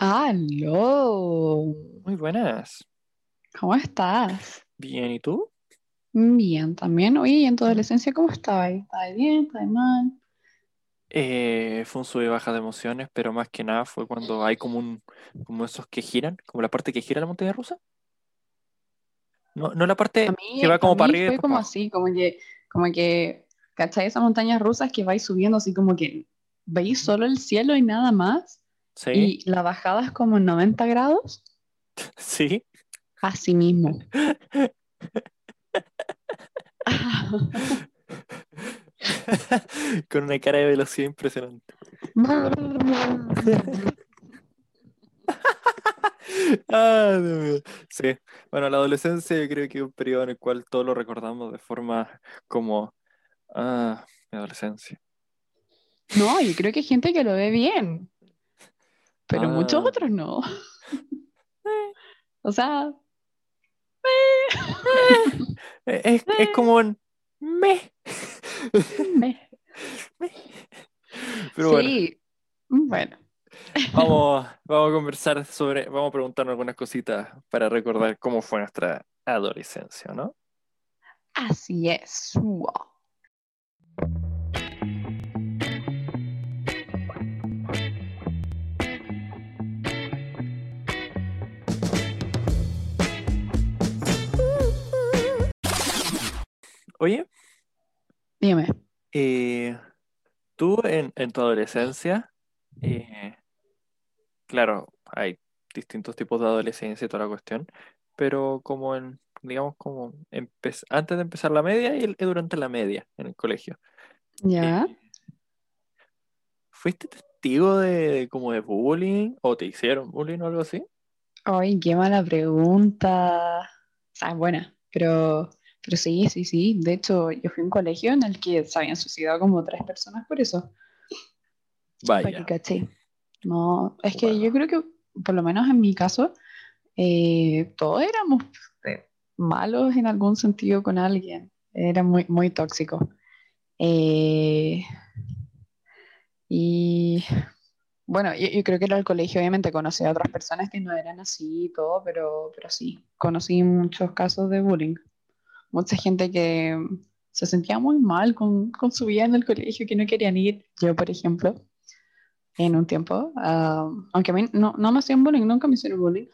Aló, Muy buenas. ¿cómo estás? Bien, ¿y tú? Bien, también. Oye, ¿y en tu adolescencia cómo estabas? ¿Estabas bien? ¿Estabas mal? Eh, fue un sube y baja de emociones, pero más que nada fue cuando hay como un, como esos que giran, como la parte que gira la montaña rusa. No, no la parte A que mí, va como para mí arriba fue como así, como que, como que, ¿cachai? Esas montañas rusas que vais subiendo así como que veis solo el cielo y nada más, Sí, y la bajada es como en 90 grados, sí. así mismo. Con una cara de velocidad impresionante. Ah. Sí. Bueno, la adolescencia yo creo que es un periodo en el cual todos lo recordamos de forma como, ah, mi adolescencia. No, yo creo que hay gente que lo ve bien, pero muchos Ah. otros no. O sea, Eh, Es, es como un me. me- Pero bueno, sí, bueno. vamos, vamos a conversar sobre, vamos a preguntarnos algunas cositas para recordar cómo fue nuestra adolescencia, ¿no? Así es. Wow. Oye, Dime. eh, tú en, en tu adolescencia, eh, claro, hay distintos tipos de adolescencia y toda la cuestión, pero como en, digamos, como antes de empezar la media y, durante la media en el colegio. ¿Ya? Eh, ¿Fuiste testigo de como de bullying o te hicieron bullying o algo así? Ay, qué mala pregunta. O sea, buena, pero, pero sí, sí, sí. De hecho, yo fui a un colegio en el que se habían suicidado como tres personas por eso. Que Vaya, caché. No, es que Wow. yo creo que, por lo menos en mi caso, eh, todos éramos eh, malos en algún sentido con alguien. Era muy, muy tóxico. Eh, y bueno, yo, yo creo que era el colegio, obviamente conocí a otras personas que no eran así y todo, pero, pero sí, conocí muchos casos de bullying. Mucha gente que se sentía muy mal con, con su vida en el colegio, que no querían ir. Yo, por ejemplo, en un tiempo, ah, aunque a mí no, no me hacían bullying, nunca me hicieron bullying,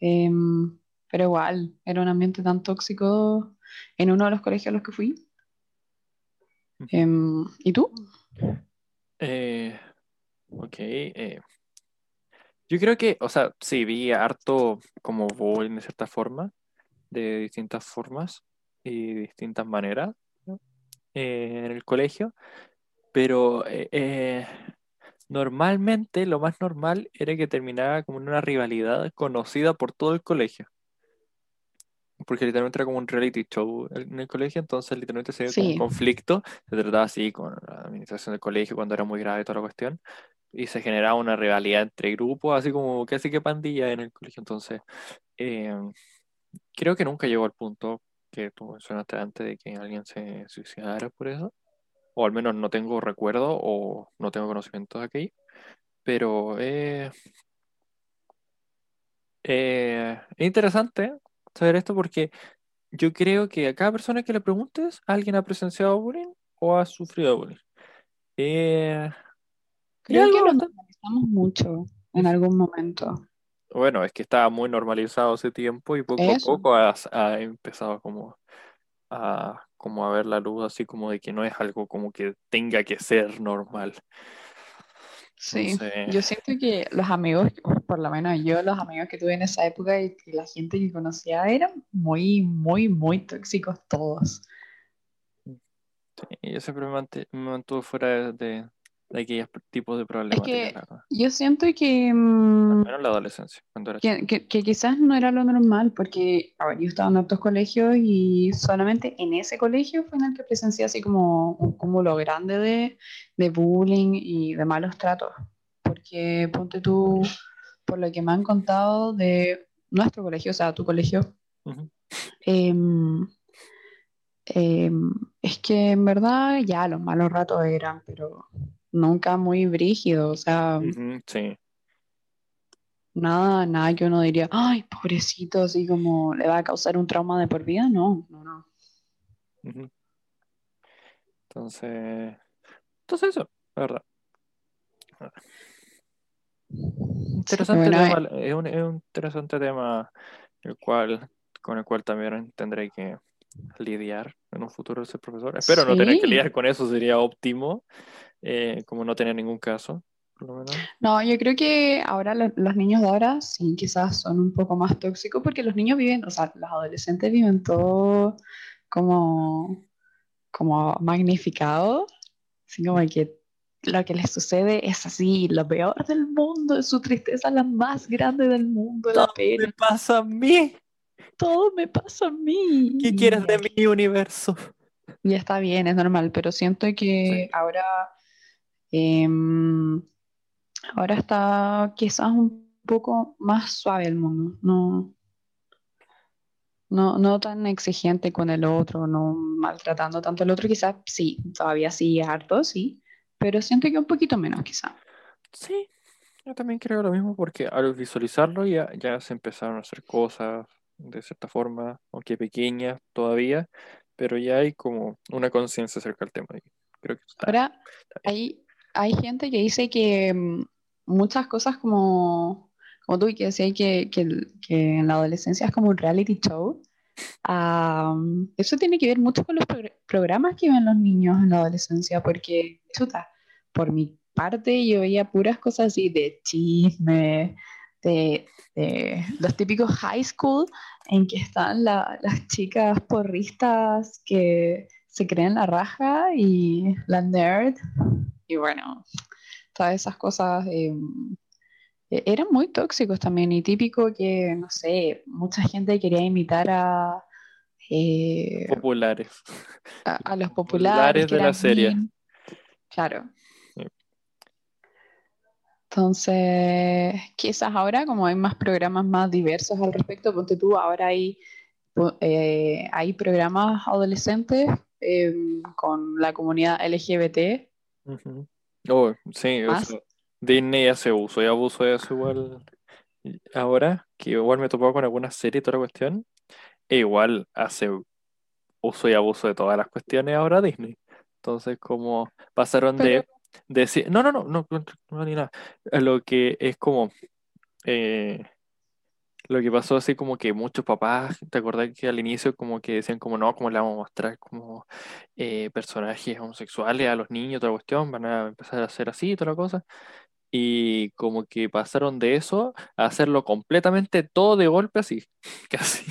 em, pero igual, era un ambiente tan tóxico en uno de los colegios a los que fui. Em, ¿y tú? eh, ok. eh, yo creo que, o sea, sí, vi harto como bullying de cierta forma, de distintas formas y distintas maneras, ¿no? Eh, en el colegio, pero eh, eh, normalmente lo más normal era que terminaba como en una rivalidad conocida por todo el colegio. Porque literalmente era como un reality show en el colegio, entonces literalmente se veía como un Sí. conflicto, se trataba así con la administración del colegio cuando era muy grave toda la cuestión, y se generaba una rivalidad entre grupos, así como casi que pandilla en el colegio. Entonces, eh, creo que nunca llegó al punto que tú mencionaste antes de que alguien se suicidara por eso, o al menos no tengo recuerdo o no tengo conocimiento de aquello, pero eh, eh, es interesante saber esto porque yo creo que a cada persona que le preguntes, alguien ha presenciado bullying o ha sufrido bullying. Eh, Creo que lo normalizamos mucho en algún momento. Bueno, es que estaba muy normalizado ese tiempo y poco a poco ha, ha empezado como a, como a ver la luz así como de que no es algo como que tenga que ser normal. Sí, Entonces, yo siento que los amigos, por lo menos yo, los amigos que tuve en esa época y que la gente que conocía eran muy, muy, muy tóxicos todos. sí, yo siempre me, mant- me mantuve fuera de, de, de aquellos tipos de Es que verdad. yo siento que, Al mm, menos la adolescencia, cuando era chico. que, que- que quizás no era lo normal, porque, a ver, yo estaba en otros colegios y solamente en ese colegio fue en el que presencié así como un cúmulo grande de, de bullying y de malos tratos. Porque ponte tú, por lo que me han contado de nuestro colegio, o sea, tu colegio, em, em, es que en verdad ya los malos ratos eran, pero nunca muy brígidos, o sea, sí. Nada, nada que uno diría, ay, pobrecito, así como le va a causar un trauma de por vida. No, no, no. Entonces, entonces eso, la verdad. Sí, Interesante bueno, tema, es un, es un interesante tema el cual, con el cual también tendré que lidiar en un futuro de ser profesor. Espero no tener que lidiar con eso, sería óptimo, eh, como no tener ningún caso, por lo menos. No, yo creo que ahora lo- los niños de ahora sí quizás son un poco más tóxicos porque los niños viven, o sea, los adolescentes viven todo como, como magnificado, así como que lo que les sucede es así, lo peor del mundo, es su tristeza la más grande del mundo, la Todo pena, me pasa a mí. todo me pasa a mí. ¿Qué quieres de aquí- mi universo? Y está bien, es normal, pero siento que Sí. ahora, em, ahora está quizás un poco más suave el mundo, no, no, no tan exigente con el otro, no maltratando tanto al otro, quizás sí, todavía sí harto, sí, pero siento que un poquito menos quizás. Sí, yo también creo lo mismo porque al visualizarlo ya, ya se empezaron a hacer cosas de cierta forma, aunque pequeñas todavía, pero ya hay como una conciencia acerca del tema. creo que está, Ahora está bien. Hay, gente que dice que mm, muchas cosas como, como tú y que decías que, que, que en la adolescencia es como un reality show. ah, eso tiene que ver mucho con los progr- programas que ven los niños en la adolescencia, porque, chuta, por mi parte yo veía puras cosas así de chisme, de, de los típicos high school en que están la- las chicas porristas que se creen la raja y la nerd. Y bueno, todas esas cosas eh, e- eran muy tóxicos también y típico que, no sé, mucha gente quería imitar a, eh, Populares. a, a los Populares populares de la serie. bien- Claro. Sí. Entonces, quizás ahora, como hay más programas más diversos al respecto, ponte tú, ahora hay, eh, hay programas adolescentes eh, con la comunidad LGBT. Ujú. Oh, sí, Disney hace uso y abuso de eso igual. Ahora, que igual me he topado con alguna serie y toda la cuestión, e igual hace uso y abuso de todas las cuestiones ahora Disney. Entonces, como pasaron Pero- de decir, no, no, no, no, no, ni nada. Lo que es como, eh, lo que pasó así como que muchos papás, ¿te acordás que al inicio como que decían como no, como le vamos a mostrar como eh, personajes homosexuales a los niños, toda la cuestión, van a empezar a hacer así, toda la cosa? Y como que pasaron de eso a hacerlo completamente todo de golpe así, casi.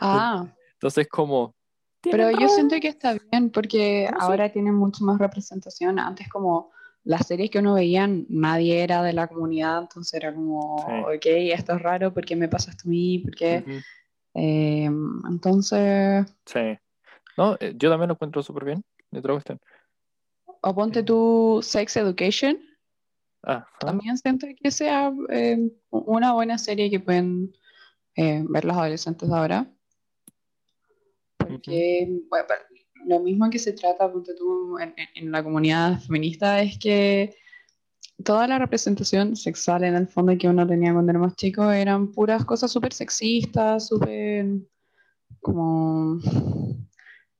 Ah, Entonces como... pero yo siento que está bien porque No, ahora tienen mucho más representación. Antes como las series que uno veía, nadie era de la comunidad, entonces era como, Sí. ok, esto es raro, ¿por qué me pasa esto a mí? ¿Por qué? Ujú. Eh, entonces, Sí. No, eh, yo también lo encuentro súper bien. De otra cuestión. o ponte tu Sex Education, Ah, ah, también siento que sea eh, una buena serie que pueden eh, ver los adolescentes ahora. Porque bueno, pa- lo mismo que se trata, ponte tú, en, en- la comunidad feminista es que toda la representación sexual en el fondo que uno tenía cuando era más chico eran puras cosas súper sexistas, súper como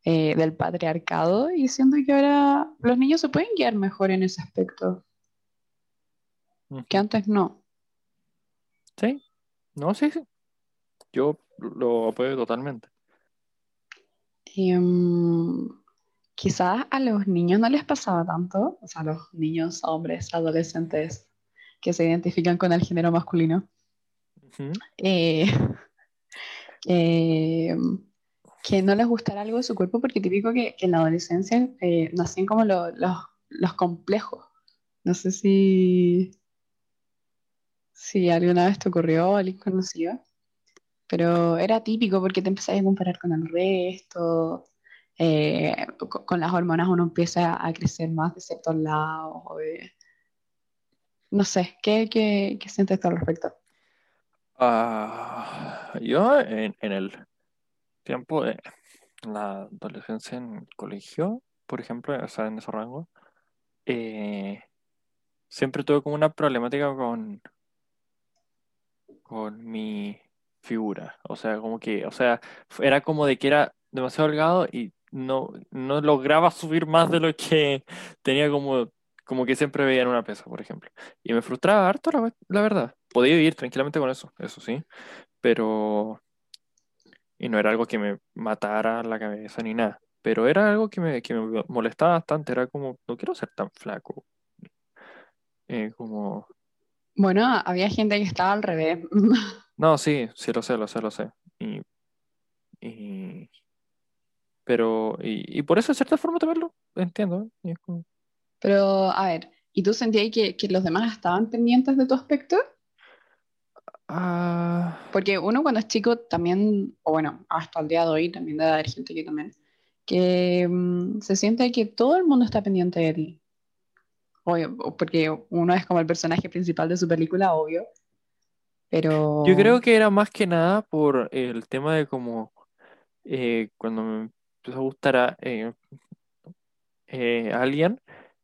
eh, del patriarcado y siento que ahora los niños se pueden guiar mejor en ese aspecto, que antes no. Sí, no, sí, sí. Yo lo apoyo totalmente. Mm, quizás a los niños no les pasaba tanto, o sea, a los niños, hombres, adolescentes que se identifican con el género masculino, eh, eh, que no les gustara algo de su cuerpo, porque típico que, que en la adolescencia eh, nacen como lo- los, los complejos. No sé si, si alguna vez te ocurrió o alguien conocido, pero era típico porque te empezabas a comparar con el resto. eh, co- con, las hormonas uno empieza a crecer más de ciertos lados. No sé, ¿qué, qué, qué sientes tú al respecto? Ah, yo en, en el tiempo de la adolescencia en el colegio, por ejemplo, o sea, en ese rango, eh, siempre tuve como una problemática con, con mi figura. O sea, como que, o sea, era como de que era demasiado delgado y no, no lograba subir más de lo que tenía como, como que siempre veía en una pesa, por ejemplo. Y me frustraba harto, la, la verdad. Podía vivir tranquilamente con eso, eso sí. Pero... Y no era algo que me matara la cabeza ni nada. Pero era algo que me, que me molestaba bastante. Era como, no quiero ser tan flaco. Eh, como... Bueno, había gente que estaba al revés. No, sí, sí lo sé, lo sé, lo sé. Y, y- pero, y, y por eso, de cierta forma, también lo entiendo. ¿eh? Y es como- Pero, a ver, ¿y tú sentías que, que los demás estaban pendientes de tu aspecto? Ah, Porque uno cuando es chico también, o bueno, hasta el día de hoy también debe haber gente que también, que mm, se siente que todo el mundo está pendiente de ti. Obvio, porque uno es como el personaje principal de su película, obvio. Pero, yo creo que era más que nada por el tema de como eh, cuando me empezó a gustar a eh, eh, alguien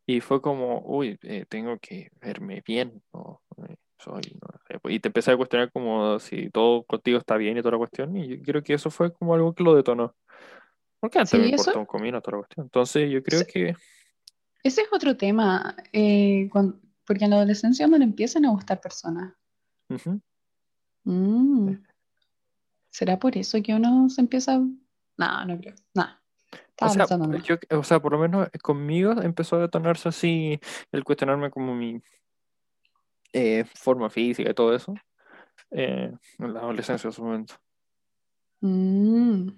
y fue como, uy, eh, tengo que verme bien, ¿no? Eh, soy, no sé, y te empecé a cuestionar como si todo contigo está bien y toda la cuestión, y yo creo que eso fue como algo que lo detonó. Porque antes me sí, importó eso, un comino toda la cuestión. Entonces yo creo ese que... ese es otro tema, eh, cuan- porque en la adolescencia no le empiezan a gustar personas. ujú, Mm, ¿será por eso que uno se empieza? a- No, no creo. No, O sea, yo, o sea, por lo menos conmigo empezó a detonarse así el cuestionarme como mi eh, forma física y todo eso eh, en la adolescencia en su momento. Mm,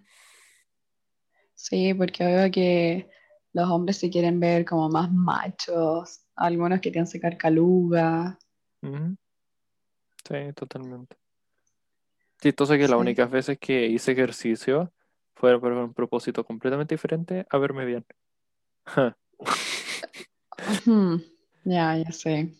sí, porque veo que los hombres se quieren ver como más machos, algunos querían sacar caluga. Ujú, Sí, totalmente. Chistoso que las Sí. únicas veces que hice ejercicio fue por un propósito completamente diferente a verme bien. Ya, ya sé.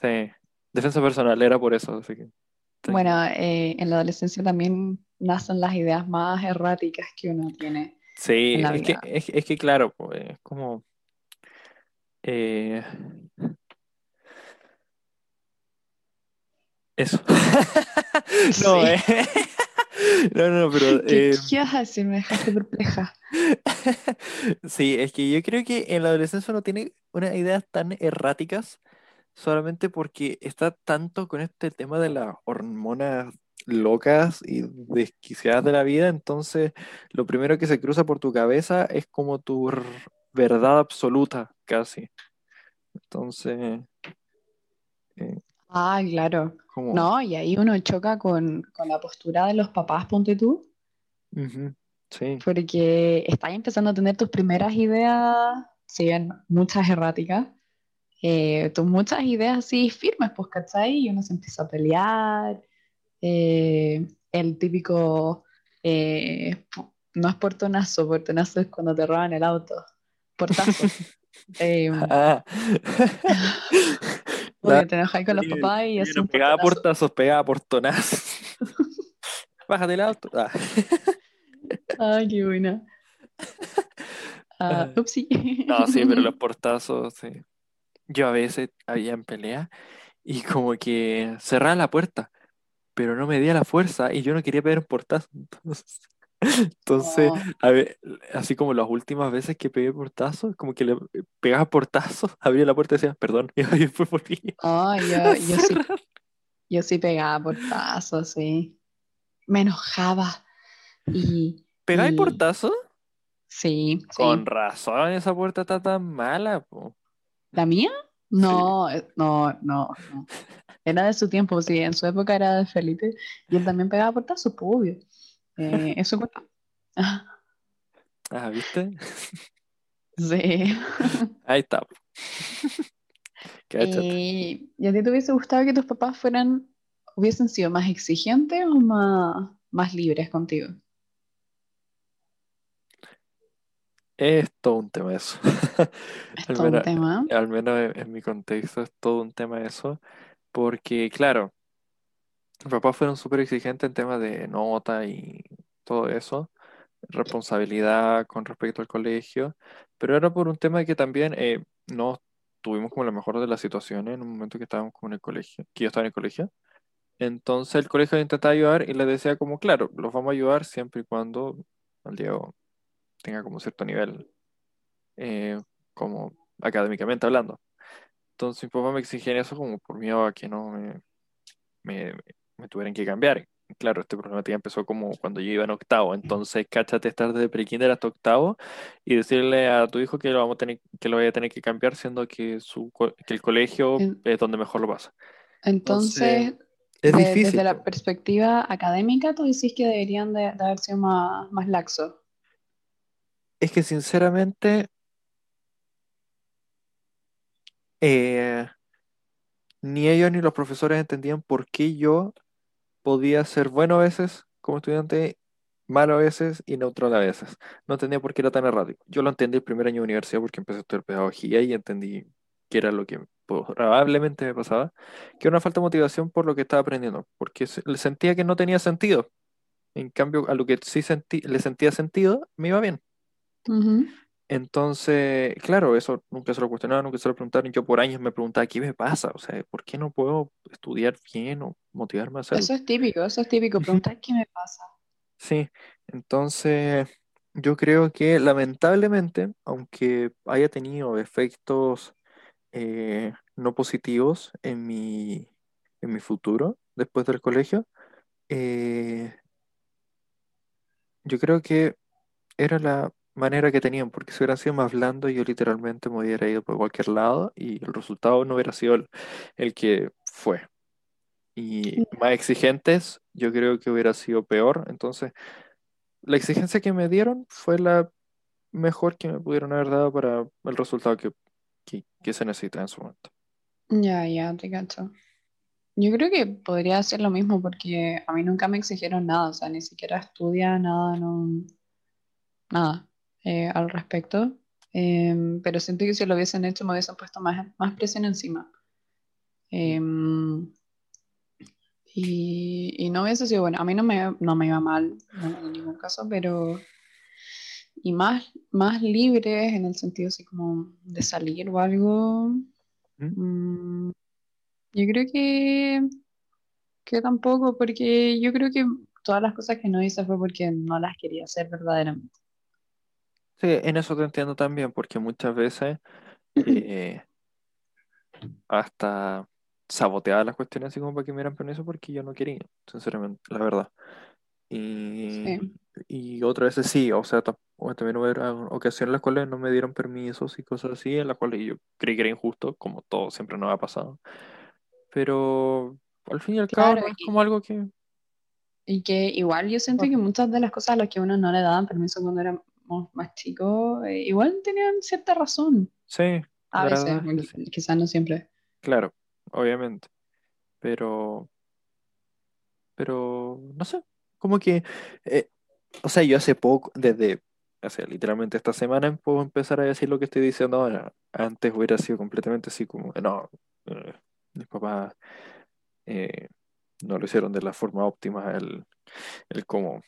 Sí, defensa personal era por eso, así que sí. Bueno, eh, en la adolescencia también nacen las ideas más erráticas que uno tiene Sí, es que, es, es que claro, pues, es como eh, eso. No, Sí. eh. No, no, pero ¿Qué, eh, qué? Me dejaste perpleja. sí, es que yo creo que en la adolescencia uno tiene unas ideas tan erráticas solamente porque está tanto con este tema de las hormonas locas y desquiciadas de la vida, entonces lo primero que se cruza por tu cabeza es como tu verdad absoluta, casi. Entonces, eh, Ah, claro. como, No, y ahí uno choca con, con la postura de los papás, ponte tú, ujú, sí, porque estás empezando a tener tus primeras ideas, si bien muchas erráticas, eh, tus muchas ideas así firmes, pues, ¿cachai? Y uno se empieza a pelear, eh, el típico, eh, no es portonazo, portonazo es cuando te roban el auto, portazo. Eh, Ah. obvio, te enojas con los papás y sí, así pegaba portazos, pegaba portonazos. Bájate el auto. Ah. Ay, qué buena. Ah, Ah. upsí. No, sí, pero los portazos, sí. Yo a veces había en pelea y como que cerraba la puerta, pero no me di la fuerza y yo no quería pegar un portazo. Entonces, entonces, No. a ver, así como las últimas veces que pegué portazo, como que le pegaba portazo, abría la puerta y decía, perdón, y después volví a yo, yo sí, yo sí pegaba portazos, sí. Me enojaba. Y, ¿Pegáis y portazo? sí, Con sí. razón, esa puerta está tan mala, po. ¿La mía? Sí. No, eh, no, no, no. Era de su tiempo, sí, en su época era de Felipe. Y él también pegaba portazos, pues obvio. Eh, eso cuenta. Ah, ¿viste? Sí. Ahí está. Cáchate. ¿Y, a ti te hubiese gustado que tus papás fueran, hubiesen sido más exigentes o más, más libres contigo? Es todo un tema eso. Es Al todo un tema. al menos en, en mi contexto es todo un tema eso. Porque, claro, mis papás fueron súper exigentes en temas de nota y todo eso. Responsabilidad con respecto al colegio. Pero era por un tema de que también eh, no tuvimos como la mejor de las situaciones en un momento que estábamos como en el colegio, que yo estaba en el colegio. Entonces el colegio intentaba ayudar y le decía como, claro, los vamos a ayudar siempre y cuando el Diego tenga como cierto nivel, eh, como académicamente hablando. Entonces mi papá me exigía eso como por miedo a que no me, me, me tuvieran que cambiar. Claro, este problema empezó como cuando yo iba en octavo, entonces cáchate estar desde prekinder hasta octavo y decirle a tu hijo que lo vamos a tener, que lo vaya a tener que cambiar, siendo que su co- que el colegio En- es donde mejor lo pasa. Entonces, Es de- difícil. desde la perspectiva académica, tú decís que deberían de, de haber sido más, más laxos. Es que sinceramente, eh, ni ellos ni los profesores entendían por qué yo podía ser bueno a veces como estudiante, malo a veces y neutral a veces. No entendía por qué era tan errático. Yo lo entendí el primer año de universidad porque empecé a estudiar pedagogía y entendí que era lo que probablemente me pasaba, que era una falta de motivación por lo que estaba aprendiendo, porque le sentía que no tenía sentido. En cambio, a lo que sí sentí, le sentía sentido, me iba bien. Ujú. Entonces, claro, eso nunca se lo cuestionaba, nunca se lo preguntaron. Yo por años me preguntaba, ¿qué me pasa? O sea, ¿por qué no puedo estudiar bien o motivarme a hacerlo? Eso es típico, eso es típico. Preguntar qué me pasa. Sí, entonces yo creo que lamentablemente, aunque haya tenido efectos eh, no positivos en mi, en mi futuro después del colegio, eh, yo creo que era la manera que tenían, porque si hubieran sido más blandos, yo literalmente me hubiera ido por cualquier lado y el resultado no hubiera sido el, el que fue. Y más exigentes, yo creo que hubiera sido peor. Entonces, la exigencia que me dieron fue la mejor que me pudieron haber dado para el resultado que, que, que se necesita en su momento. Ya, ya, te cacho. Yo creo que podría ser lo mismo porque a mí nunca me exigieron nada, o sea, ni siquiera estudia nada, no, nada eh, al respecto. Em, pero siento que si lo hubiesen hecho me hubiesen puesto más, más presión encima. Em, y, y no hubiese sido bueno. A mí no me, no me iba mal no, en ningún caso, pero... Y más, más libres en el sentido así como de salir o algo. ¿Mm? mm, yo creo que, que tampoco, porque yo creo que todas las cosas que no hice fue porque no las quería hacer verdaderamente. Sí, en eso te entiendo también, porque muchas veces eh, hasta saboteaba las cuestiones así como para que me dieran permiso porque yo no quería, sinceramente, la verdad. Y, Sí. y otras veces sí, o sea, también hubo ocasiones en las cuales no me dieron permisos y cosas así, en las cuales yo creí que era injusto, como todo siempre nos ha pasado. Pero al fin y al cabo Claro, no es y, como algo que... y que igual yo siento que muchas de las cosas a las que uno no le daban permiso cuando éramos más chicos, eh, igual tenían cierta razón. Sí, A veces, sí. quizás no siempre. Claro, obviamente. Pero, pero, no sé, como que, eh, o sea, yo hace poco, desde, o sea, literalmente esta semana puedo empezar a decir lo que estoy diciendo ahora. Antes hubiera sido completamente así como, no, eh, mis papás eh, no lo hicieron de la forma óptima, el, el cómo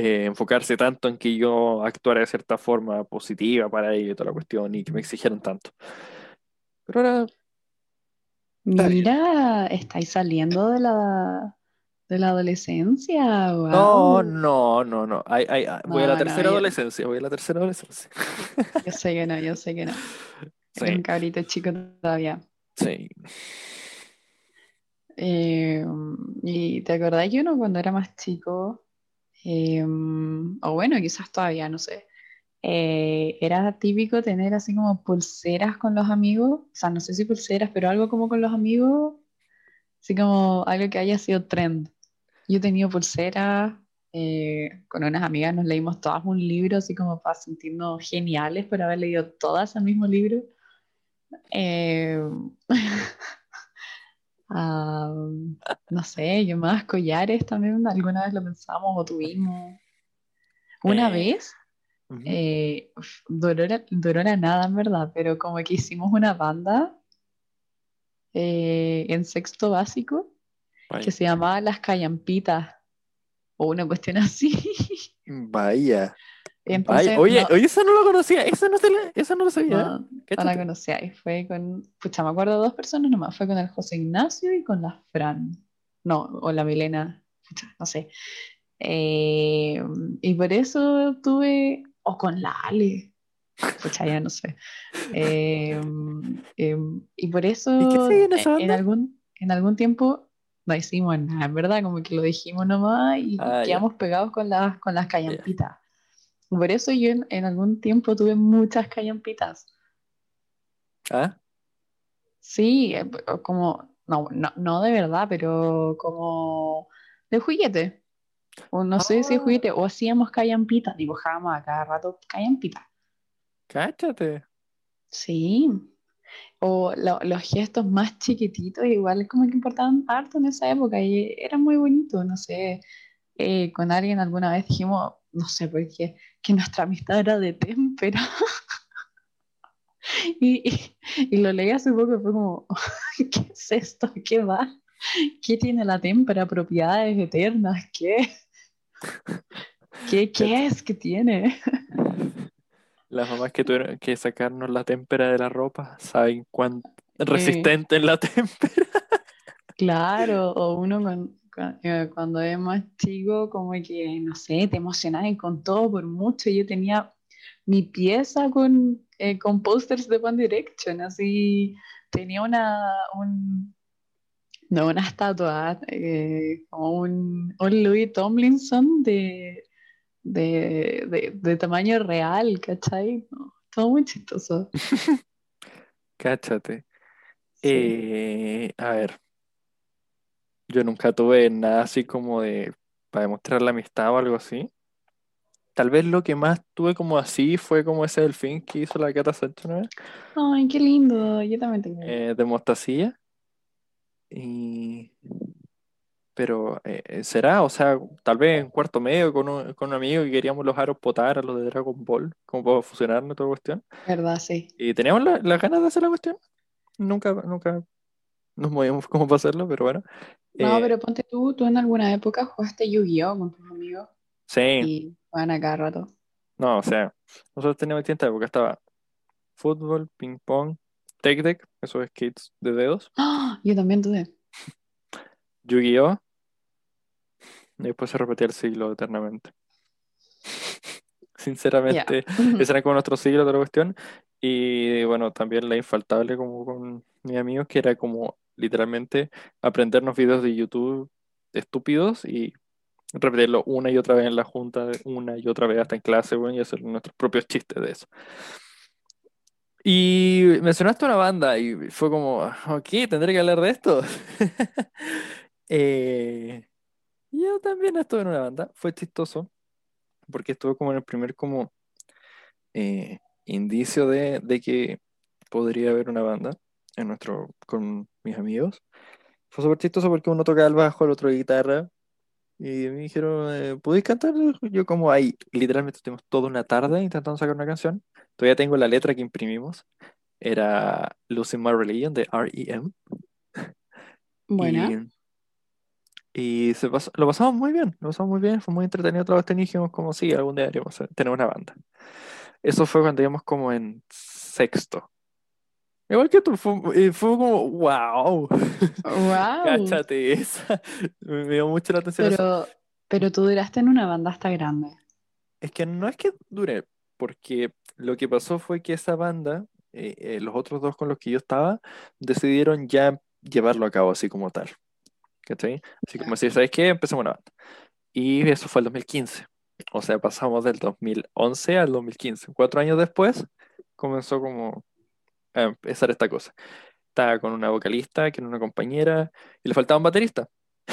eh, enfocarse tanto en que yo actuara de cierta forma positiva para ello y toda la cuestión y que me exigieran tanto. Pero ahora. Mira, estáis saliendo de la, de la adolescencia, No, wow. no, no, no. Ay, ay, ay, Voy a la no, tercera yo, adolescencia, voy a la tercera adolescencia. yo sé que no, yo sé que no. Sí, un cabrito chico todavía. sí. Eh, y te acordás que uno cuando era más chico, eh, o bueno, quizás todavía, no sé, eh, era típico tener así como pulseras con los amigos, o sea, no sé si pulseras, pero algo como con los amigos, así como algo que haya sido trend. Yo he tenido pulseras, eh, con unas amigas nos leímos todas un libro, así como para sentirnos geniales por haber leído todas el mismo libro. Eh, ah, no sé, yo más collares también, alguna vez lo pensamos o tuvimos. Una Eh, vez, eh, la- duró la nada en verdad, pero como que hicimos una banda eh, en sexto básico que se llamaba Las Callampitas o una cuestión así. Vaya. Entonces, Oye, no, oye, esa no lo conocía, esa no, se la- esa no lo sabía. no, no la conocía. Y fue con, pucha, me acuerdo de dos personas nomás, fue con el José Ignacio y con la Fran. no, o la Milena, no sé. Eh, y por eso tuve, o con la Ale, pucha, ya no sé. Eh, eh, y por eso ¿Y en en algún, en algún tiempo no hicimos nada, en verdad, como que lo dijimos nomás y Ah, ya. quedamos pegados con las, con las callampitas. Por eso yo en, en algún tiempo tuve muchas callampitas. ¿Ah? Sí, eh, como, no, no, no de verdad, pero como de juguete. O no sé si de Ah. juguete, o hacíamos callampitas, dibujábamos a cada rato callampitas. Cáchate. Sí. O lo- los gestos más chiquititos, igual como que importaban harto en esa época y era muy bonito, no sé. eh, con alguien alguna vez dijimos, no sé por qué, que nuestra amistad era de témpera. Y, y- y lo leí hace poco y fue como, ¿qué es esto? ¿Qué va? ¿Qué tiene la témpera? ¿Propiedades eternas? ¿Qué? ¿Qué, qué es que tiene? Las mamás que tuvieron que sacarnos la témpera de la ropa saben cuán resistente es la témpera. Claro, o uno con- cuando es más chico, como que, no sé, te emocionas y con todo por mucho. Yo tenía mi pieza con, eh, con pósters de One Direction, así, tenía una, un, no, una estatua, eh, como un, un Louis Tomlinson de, de, de, de tamaño real, ¿cachai? No, todo muy chistoso. Cáchate. Sí. Eh, a ver, yo nunca tuve nada así como de para demostrar la amistad o algo así. Tal vez lo que más tuve como así fue como ese delfín que hizo la Cata una vez, Ay, qué lindo, yo también tengo. eh, de mostacilla. Y... Pero eh, será, o sea, tal vez en cuarto medio con un, con un amigo que queríamos los aros potar a los de Dragon Ball, como para fusionarnos toda cuestión. ¿Verdad? Sí. Y teníamos la- las ganas de hacer la cuestión. Nunca, nunca nos movíamos como para hacerlo, pero bueno. No, Eh, pero ponte tú, tú en alguna época jugaste Yu-Gi-Oh con tus amigos sí, y juegan a cada rato. no, o sea, nosotros teníamos distintas épocas. Estaba fútbol, ping pong, tech deck, esos skates de dedos, ¡Ah! Yo también tuve. Yu-Gi-Oh! Y después se repetía el siglo eternamente. Sinceramente, ese era como nuestro siglo de la cuestión. Y bueno, también la infaltable como con mis amigos, que era como literalmente aprendernos videos de YouTube estúpidos y repetirlo una y otra vez en la junta, una y otra vez hasta en clase, bueno, y hacer nuestros propios chistes de eso. Y mencionaste una banda y fue como, ok, tendré que hablar de esto. Eh, yo también estuve en una banda, fue chistoso, porque estuve como en el primer como eh, indicio de, de que podría haber una banda en nuestro, con mis amigos. Fue súper chistoso porque uno tocaba el bajo, el otro guitarra, y me dijeron, eh, ¿podéis cantar? Yo como ahí, literalmente estuvimos toda una tarde intentando sacar una canción. Todavía tengo la letra que imprimimos. Era Losing My Religion de R.E.M. Buena. Y, y se pasó- lo pasamos muy bien, lo pasamos muy bien, fue muy entretenido todo este y dijimos como sí, algún día hacer- tener una banda. Eso fue cuando íbamos como en sexto. Igual que tú, fue, fue como, wow, ¡Wow! cáchate esa. Me dio mucho la atención eso. Pero, pero tú duraste en una banda hasta grande. Es que no es que dure, porque lo que pasó fue que esa banda, eh, eh, los otros dos con los que yo estaba, decidieron ya llevarlo a cabo así como tal. ¿Cachai? Así como si, ¿sabes qué? Empecemos una banda. Y eso fue el 2015. O sea, pasamos del 2011 al 2015. Cuatro años después comenzó como a empezar esta cosa. Estaba con una vocalista, que era una compañera, y le faltaba un baterista. Y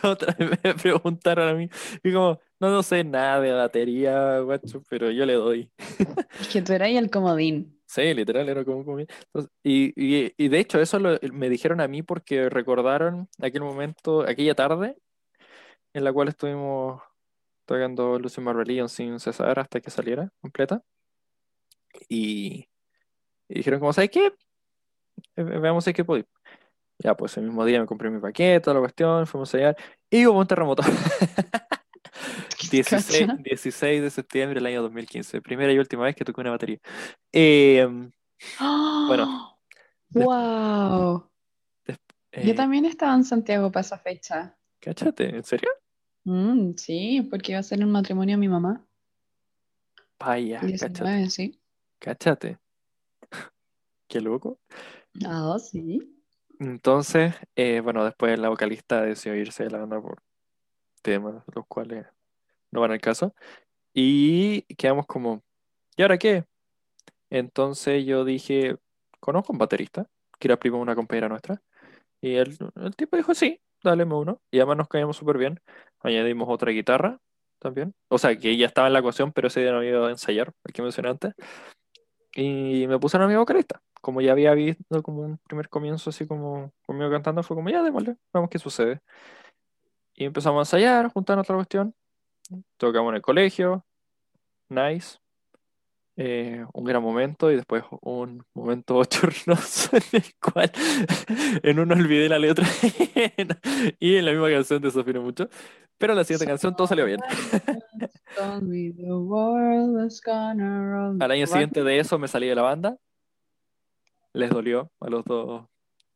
otra vez me preguntaron a mí, y como, no, no sé nada de batería, guacho, pero yo le doy. Es que tú eras el comodín. Sí, literal, era como, como- entonces, y, y- y de hecho eso lo- me dijeron a mí porque recordaron aquel momento, aquella tarde en la cual estuvimos tocando Lucy My Religion sin cesar hasta que saliera completa. Y, y dijeron como, ¿sabes qué? Veamos si es que podemos. Ya, pues el mismo día me compré mi paquete, la cuestión, fuimos a sellar y hubo un terremoto. 16, ¿Cacha? 16 de septiembre del año 2015, primera y última vez que toqué una batería. Eh, Bueno. ¡Wow! Yo Eh, también estaba en Santiago para esa fecha. cáchate, ¿en serio? Mm, sí, porque iba a ser el matrimonio de mi mamá. Vaya, El cáchate, 19, sí. cáchate. Qué loco. Ah, sí. Entonces, eh, bueno, después la vocalista decidió irse de la banda por temas, los cuales no van al caso. Y quedamos como, ¿y ahora qué? Entonces yo dije, conozco un baterista, que era primo de una compañera nuestra. Y el, el tipo dijo, sí, dale uno. Y además nos caíamos súper bien. Añadimos otra guitarra también. O sea, que ya estaba en la ecuación, pero ese día no había ido a ensayar, el que mencioné antes. Y me pusieron a mi vocalista. Como ya había visto como un primer comienzo así como conmigo cantando, fue como, ya démosle, vamos qué sucede. Y empezamos a ensayar, juntar otra cuestión. Tocamos en el colegio, nice. Eh, un gran momento y después un momento bochornoso en el cual en uno olvidé la letra y en la misma canción desafiné mucho. Pero en la siguiente canción todo salió bien. Al año siguiente de eso me salí de la banda. Les dolió a los dos,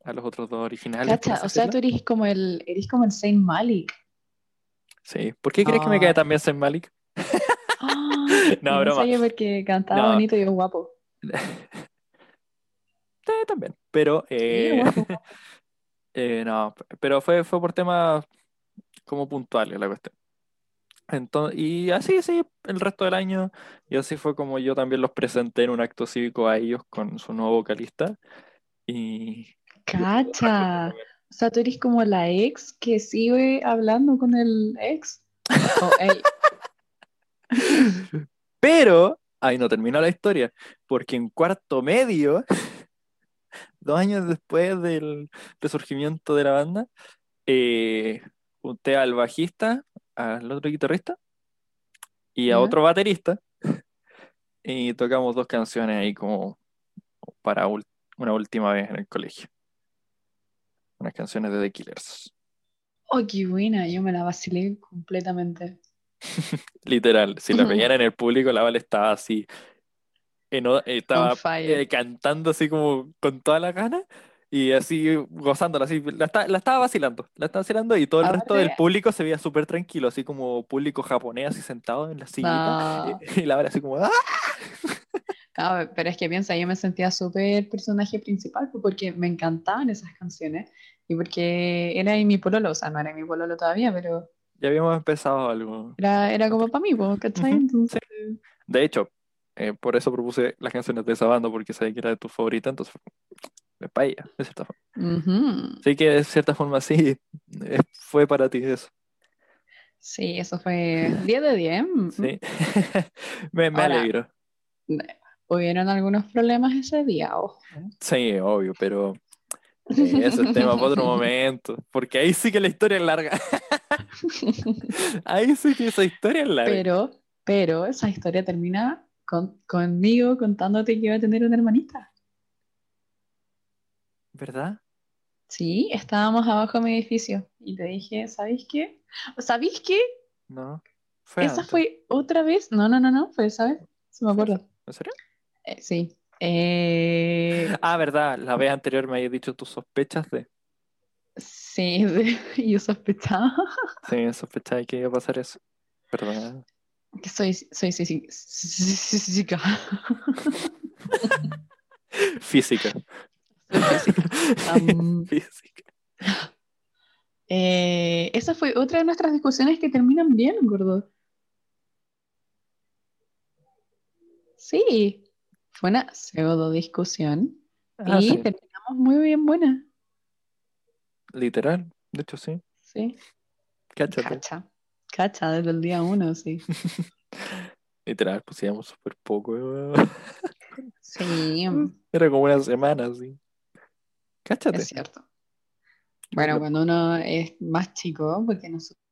a los otros dos originales. Cacha, o sea, tú eres como el, eres como el Saint Malik. Sí. ¿Por qué crees que me cae Ah. también Saint Malik? Ah, No, no broma. porque cantaba No. bonito y es guapo. Sí, también. Pero, eh, guapo. eh, no, pero fue, fue por temas como puntuales la cuestión. Entonces, y así, sí, el resto del año, y así fue como yo también los presenté en un acto cívico a ellos con su nuevo vocalista. Y Cacha. O sea, tú eres como la ex que sigue hablando con el ex. O ey, Pero ahí no terminó la historia, porque en cuarto medio, dos años después del resurgimiento de la banda, eh, junté al bajista, al otro guitarrista y a ¿Ya? otro baterista y tocamos dos canciones ahí como para una última vez en el colegio. Unas canciones de The Killers. Oh, qué buena. Yo me la vacilé completamente. Literal, si la veían en el público, la Vale estaba así, en estaba eh, cantando así como con toda la gana y así gozándola, así, la, esta- la estaba vacilando, la estaba vacilando y todo el resto del público se veía súper tranquilo, así como público japonés así sentado en la sillita No. y, y la Vale así como ¡ah! No, pero es que piensa, yo me sentía súper personaje principal porque me encantaban esas canciones y porque era mi pololo, o sea, no era mi pololo todavía, pero Ya habíamos empezado algo. era, era como para mí, ¿cachai? Entonces, De hecho, eh, por eso propuse las canciones de esa banda, porque sabía que era de tu favorita, entonces para ella, de cierta forma. ujú. Así que de cierta forma sí, eh, fue para ti eso. Sí, eso fue 10 de 10. mm, Sí. me, me Ahora- alegro. mm. Hubieron algunos problemas ese día, ojo. Sí, obvio, pero eh, ese es tema para otro momento. Porque ahí sí que la historia es larga. Ahí sí que esa historia es larga. Pero, pero esa historia termina con, conmigo contándote que iba a tener una hermanita. ¿Verdad? Sí, estábamos abajo de mi edificio y te dije, ¿sabéis qué? ¿Sabéis qué? No. Fue Esa antes. fue otra vez. No, no, no, no, fue esa vez. Se me acuerdo. ¿En serio? Eh, sí. Eh, Ah, verdad. La vez anterior me habías dicho tus sospechas de. sí, yo sospechaba Sí, sospechaba que iba a pasar eso. ¿Verdad? que soy, soy sí, sí, sí, sí, sí, sí, Física. Física. Física. eh, esa fue otra de nuestras discusiones que terminan bien, gordo. Sí, fue una pseudo discusión Ah, y sí. terminamos muy bien buena. Literal. De hecho, sí. Sí, Cáchate. cacha, cacha desde el día uno, sí. Literal, pues íbamos súper poco. Sí, Era como una semana, sí. Cáchate. es cierto. Bueno, cuando uno es más chico, porque nosotros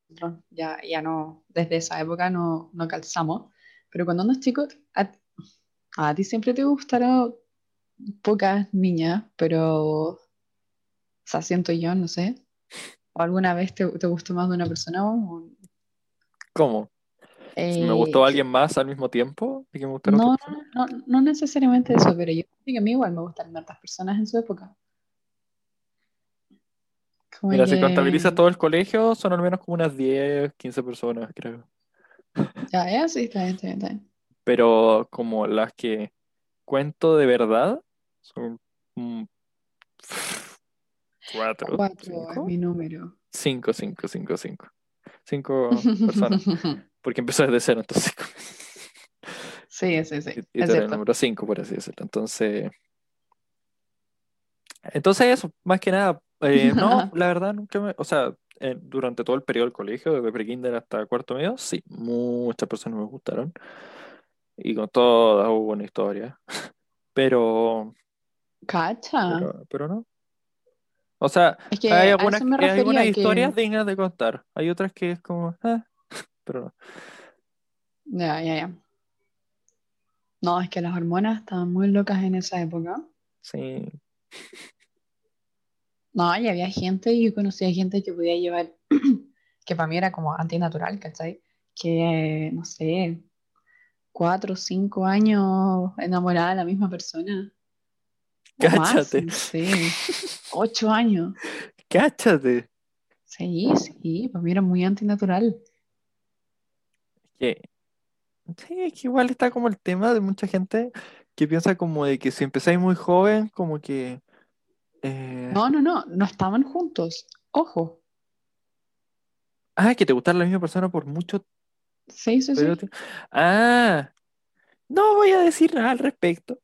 ya, ya no, desde esa época no, no calzamos, pero cuando uno es chico, a, a ti siempre te gustaron pocas niñas, pero, o sea, siento yo, no sé, ¿o alguna vez te, te gustó más de una persona? O, ¿Cómo? Si me eh, gustó alguien más al mismo tiempo y que me gustara No, no, no, no necesariamente eso, pero yo creo que a mí igual me gustaron hartas personas en su época. Mira, si contabilizas todo el colegio, son al menos como unas 10, 15 personas, creo. Ya, ya, sí, está bien, está bien, está bien. Pero como las que cuento de verdad, son mm, cuatro, Cuatro es cinco, mi número. cinco, cinco, cinco, cinco. Cinco personas, porque empezó desde cero, entonces. Sí, sí, sí. Y, y Es el número 5, por así decirlo. Entonces, entonces eso, más que nada, eh, no, la verdad nunca me, o sea, eh, durante todo el periodo del colegio, desde prekinder hasta cuarto medio, sí, muchas personas me gustaron. Y con todas hubo una historia. Pero, Cacha. pero, pero no. O sea, Es que hay algunas, hay algunas que... historias dignas de contar. Hay otras que es como, ah, pero no. Ya, ya, ya. No, es que las hormonas estaban muy locas en esa época. Sí. No, y había gente, yo conocía gente que podía llevar, que para mí era como antinatural, ¿cachai? Que, no sé, cuatro o cinco años enamorada de la misma persona. Más, Cáchate, no sé, ocho años. cáchate. Sí, sí, para mí era muy antinatural. Que, sí, es que igual está como el tema de mucha gente que piensa como de que si empezáis muy joven, como que... eh, No, no, no, no estaban juntos. Ojo. ah, que te gustara la misma persona por mucho Sí, sí, sí. Ah, no voy a decir nada al respecto.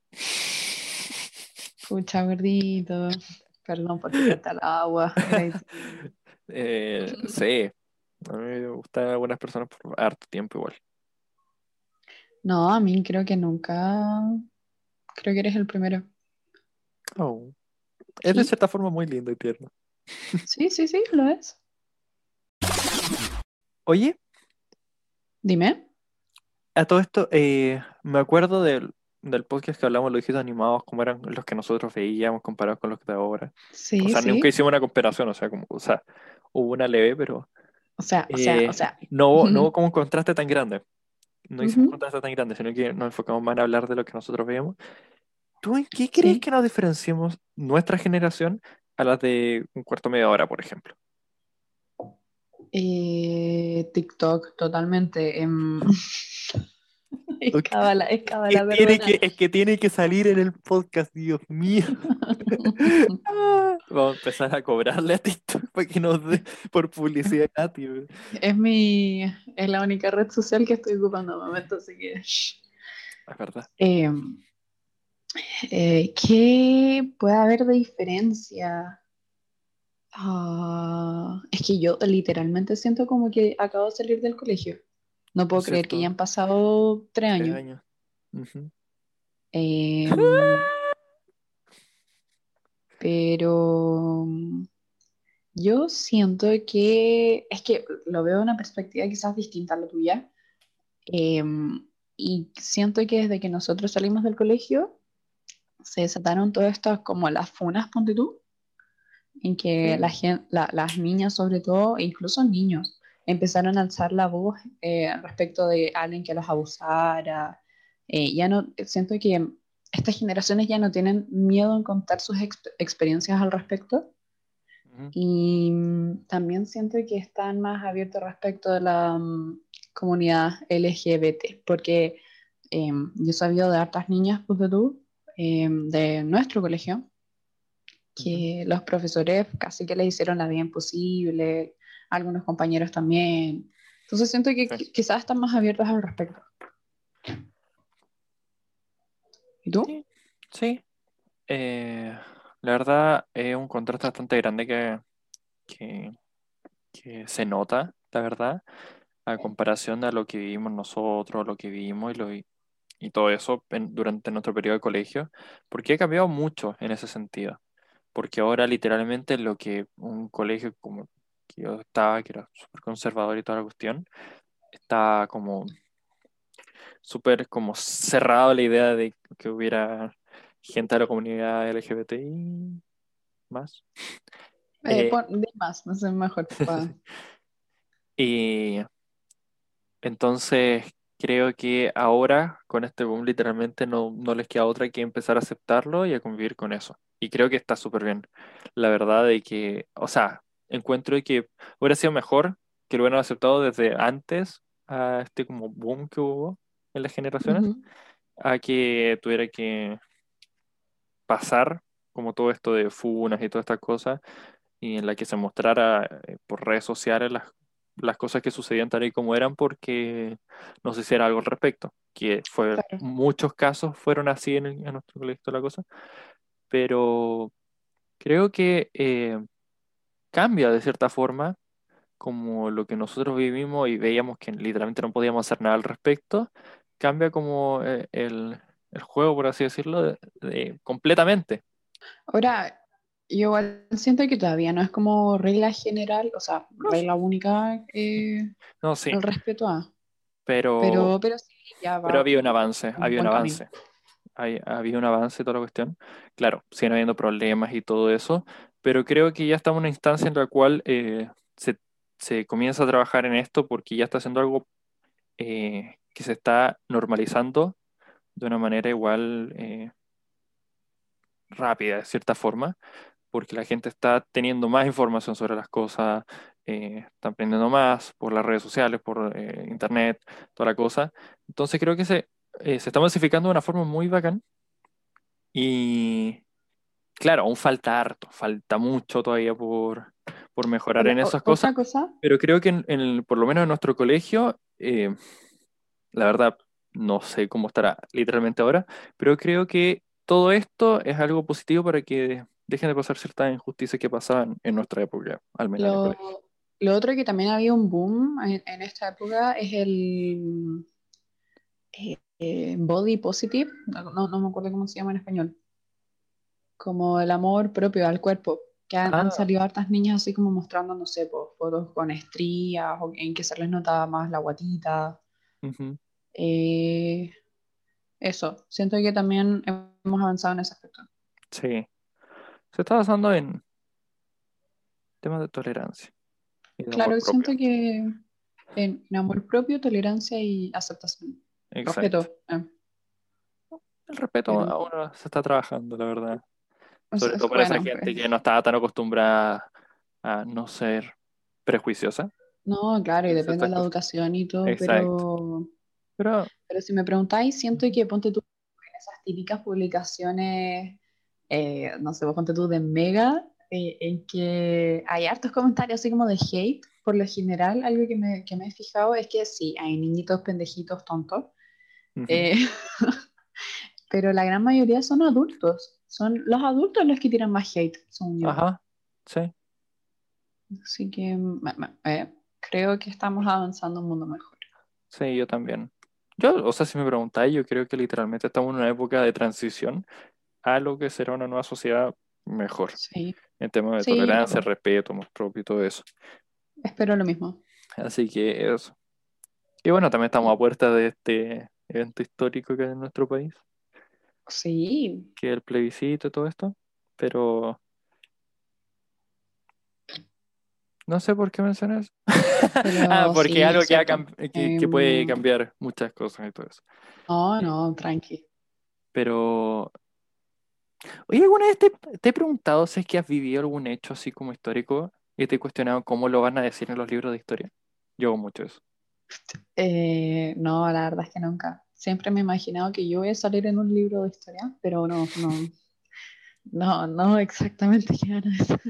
Pucha, gordito. Perdón por tirarte al agua. Eh, sí, a mí me gustan algunas personas por harto tiempo igual. No, a mí creo que nunca. Creo que eres el primero. Oh. Es de cierta forma muy lindo y tierno. Sí, sí, sí, lo es. Oye, Dime. a todo esto, eh, me acuerdo del, del podcast que hablamos los dibujitos animados, como eran los que nosotros veíamos comparados con los de ahora. Sí, O sea, sí. nunca hicimos una comparación, o sea, como, o sea, hubo una leve, pero O sea, o sea, eh, o sea. no, no hubo como un contraste tan grande. No hicimos un Ujú. contraste tan grande, sino que nos enfocamos más en hablar de lo que nosotros veíamos. ¿Tú en qué crees Sí. que nos diferenciamos nuestra generación a las de un cuarto media hora, por ejemplo? Eh, TikTok, totalmente. em, Es Ok. cábala, es tiene que, es que tiene que salir en el podcast, Dios mío. Vamos a empezar a cobrarle a TikTok para que nos dé por publicidad gratis. Es mi, es la única red social que estoy ocupando al momento, así que. shh. Es verdad. Eh, eh, ¿qué puede haber de diferencia? Ah, es que yo literalmente siento como que acabo de salir del colegio. No puedo Es creer que ya han pasado tres Tres años. años. Ujú. Eh, pero yo siento que es que lo veo de una perspectiva quizás distinta a la tuya. Eh, y siento que desde que nosotros salimos del colegio se desataron todas estas como las funas, ponte tú, en que Sí. la gen- la- las niñas sobre todo, e incluso niños, empezaron a alzar la voz eh, respecto de alguien que los abusara. Eh, ya no, siento que estas generaciones ya no tienen miedo en contar sus exp- experiencias al respecto y también siento que están más abiertos respecto de la mm, comunidad LGBT, porque em, yo he sabido de hartas niñas, pues de tú, em, de nuestro colegio, que los profesores casi que les hicieron la vida imposible, algunos compañeros también. Entonces siento que Sí. qui- quizás están más abiertos al respecto. ¿Y tú? Sí, sí. Eh, la verdad es un contraste bastante grande que, que, que se nota, la verdad, a comparación a lo que vivimos nosotros, lo que vivimos y, lo, y todo eso en- durante nuestro periodo de colegio, porque ha cambiado mucho en ese sentido. Porque ahora literalmente lo que un colegio como que yo estaba, que era súper conservador y toda la cuestión, está como súper como cerrado la idea de que hubiera gente de la comunidad LGBTI más. Eh, Eh, pon- di más, no sé, mejor. Y entonces creo que ahora con este boom literalmente no, no les queda otra que empezar a aceptarlo y a convivir con eso. Y creo que está súper bien. La verdad de que, o sea, encuentro que hubiera sido mejor que lo hubieran aceptado desde antes a este como boom que hubo en las generaciones, Ujú. a que tuviera que pasar como todo esto de funas y todas estas cosas, y en la que se mostrara eh, por redes sociales las, las cosas que sucedían tal y como eran porque no se hiciera algo al respecto, que fue, Claro. muchos casos fueron así en, el- en nuestro colegio la cosa, pero creo que eh, cambia de cierta forma como lo que nosotros vivimos y veíamos que literalmente no podíamos hacer nada al respecto, cambia como eh, el, el juego, por así decirlo, de- de- completamente. Ahora, yo igual siento que todavía no es como regla general, o sea, regla única eh, No, sí, el respeto a. pero, Pero, pero sí, ya va. pero había un avance, un había un avance. Hay- había un avance toda la cuestión. Claro, siguen habiendo problemas y todo eso, pero creo que ya estamos en una instancia en la cual eh, se, se comienza a trabajar en esto porque ya está haciendo algo eh, que se está normalizando de una manera igual eh, rápida, de cierta forma, porque la gente está teniendo más información sobre las cosas, eh, está aprendiendo más por las redes sociales, por eh, internet, toda la cosa. Entonces creo que se, eh, se está masificando de una forma muy bacán. Y claro, aún falta harto, falta mucho todavía por, por mejorar en esas cosas. Cosa, Pero creo que en, en el- por lo menos en nuestro colegio, eh, la verdad, no sé cómo estará literalmente ahora, pero creo que todo esto es algo positivo para que dejen de pasar ciertas injusticias que pasaban en nuestra época, al menos en el lo, colegio. lo otro que también había un boom en, en esta época es el eh, body positive, no, me acuerdo cómo se llama en español, como el amor propio al cuerpo, que han, han Ah. salido hartas niñas así como mostrando, no sé, po, fotos con estrías o en que se les notaba más la guatita. Eh, eso, siento que también hemos avanzado en ese aspecto. Sí. Se está basando en temas de tolerancia de Claro, siento que en, amor propio, tolerancia y aceptación. Exacto. Respeto. eh. El respeto Pero- a uno se está trabajando, la verdad. Sobre todo para esa gente pues, que no estaba tan acostumbrada a no ser prejuiciosa. No, claro, y en depende de la educación y todo, Exacto. pero, Pero pero si me preguntáis, siento que ponte tú en esas típicas publicaciones, eh, no sé, vos ponte tú de Mega, eh, en que hay hartos comentarios así como de hate. Por lo general, algo que me, que me he fijado es que sí, hay niñitos pendejitos tontos, ujú, eh, pero la gran mayoría son adultos. Son los adultos los que tiran más hate, yo. Ajá, sí. Así que eh, creo que estamos avanzando un mundo mejor. Sí, yo también. Yo, o sea, si me preguntáis, yo creo que literalmente estamos en una época de transición a lo que será una nueva sociedad mejor, Sí, en temas de Sí, tolerancia, respeto, amor propio y todo eso. espero lo mismo. Así que eso. Y bueno, también estamos a puerta de este evento histórico que hay en nuestro país, Sí, que el plebiscito y todo esto, pero no sé por qué mencionas. Ah, porque sí, es algo que, ha cierto. cam- que, que puede Em, cambiar muchas cosas y todo eso. no, no, tranqui. Pero, oye, ¿alguna vez te, te he preguntado si es que has vivido algún hecho así como histórico y te he cuestionado cómo lo van a decir en los libros de historia? Yo hago mucho eso. Eh, no, la verdad es que nunca. Siempre me he imaginado que yo voy a salir en un libro de historia, pero no, no, no, no exactamente qué van a decir.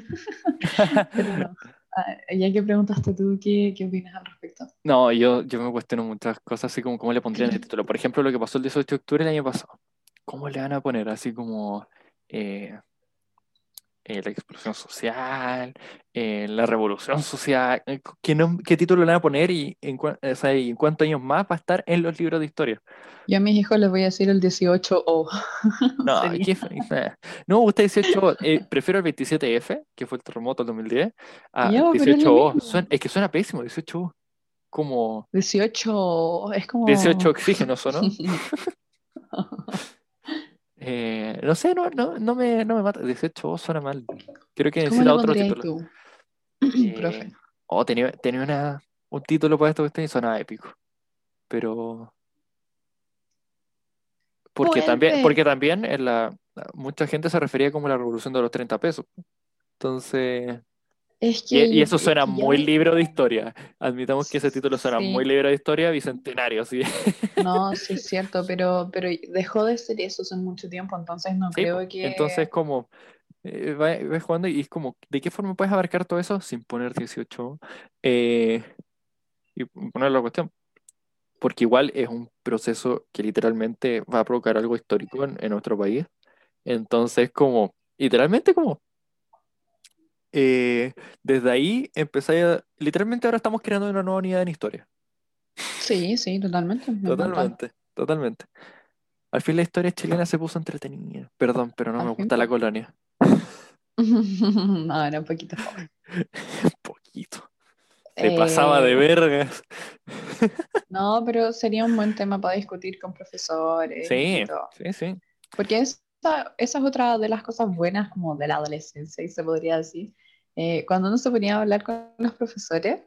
Pero no. Ah, ya que preguntaste tú, ¿qué, qué opinas al respecto? No, yo, yo me cuestiono muchas cosas así como cómo le pondrían el título. Por ejemplo, lo que pasó el 18 de octubre el año pasado. ¿Cómo le van a poner así como eh, eh, la explosión social, eh, la revolución social? Eh, ¿Qué, nom- qué título le van a poner y en, o sea, y en cuántos años más va a estar en los libros de historia? Yo a mis hijos les voy a decir el 18 o No, sería. qué fe- eh. No, usted 18, prefiero el 27F, que fue el terremoto del 2010, a es lo 18O. mismo. Suena- es que suena pésimo, 18O. Como 18 es como 18 oxígenos, ¿o no? Eh, no sé, no, no, no me, no me mata. 18 suena mal. Creo que ¿Cómo necesita otro título. Eh, profe? oh, tenía, tenía una, un título para esto que y sonaba épico. Pero. Porque también, porque también en la, mucha gente se refería como la revolución de los 30 pesos. Entonces, Es Y, que, y eso es suena que ya, muy libro de historia. Admitamos que ese título suena muy sí, libro de historia bicentenario, sí. no, sí es cierto, pero, pero dejó de ser eso hace mucho tiempo, entonces no Sí, creo Entonces, que... como eh, vas jugando y es como, ¿de qué forma puedes abarcar todo eso sin poner 18? Eh, y poner la cuestión. Porque igual es un proceso que literalmente va a provocar algo histórico en, en nuestro país. Entonces, como, literalmente como, eh, desde ahí empecé a, literalmente ahora estamos creando una nueva unidad en historia. Sí, sí, totalmente. Totalmente, totalmente. Al fin la historia chilena se puso entretenida. Perdón, pero no me fin, gusta la colonia. No, era un poquito. Un poquito. Se pasaba de Eh, vergas. no, pero sería un buen tema para discutir con profesores y Sí, todo. sí, sí. Porque esa, esa es otra de las cosas buenas como de la adolescencia, y se podría decir. Eh, cuando uno se ponía a hablar con los profesores,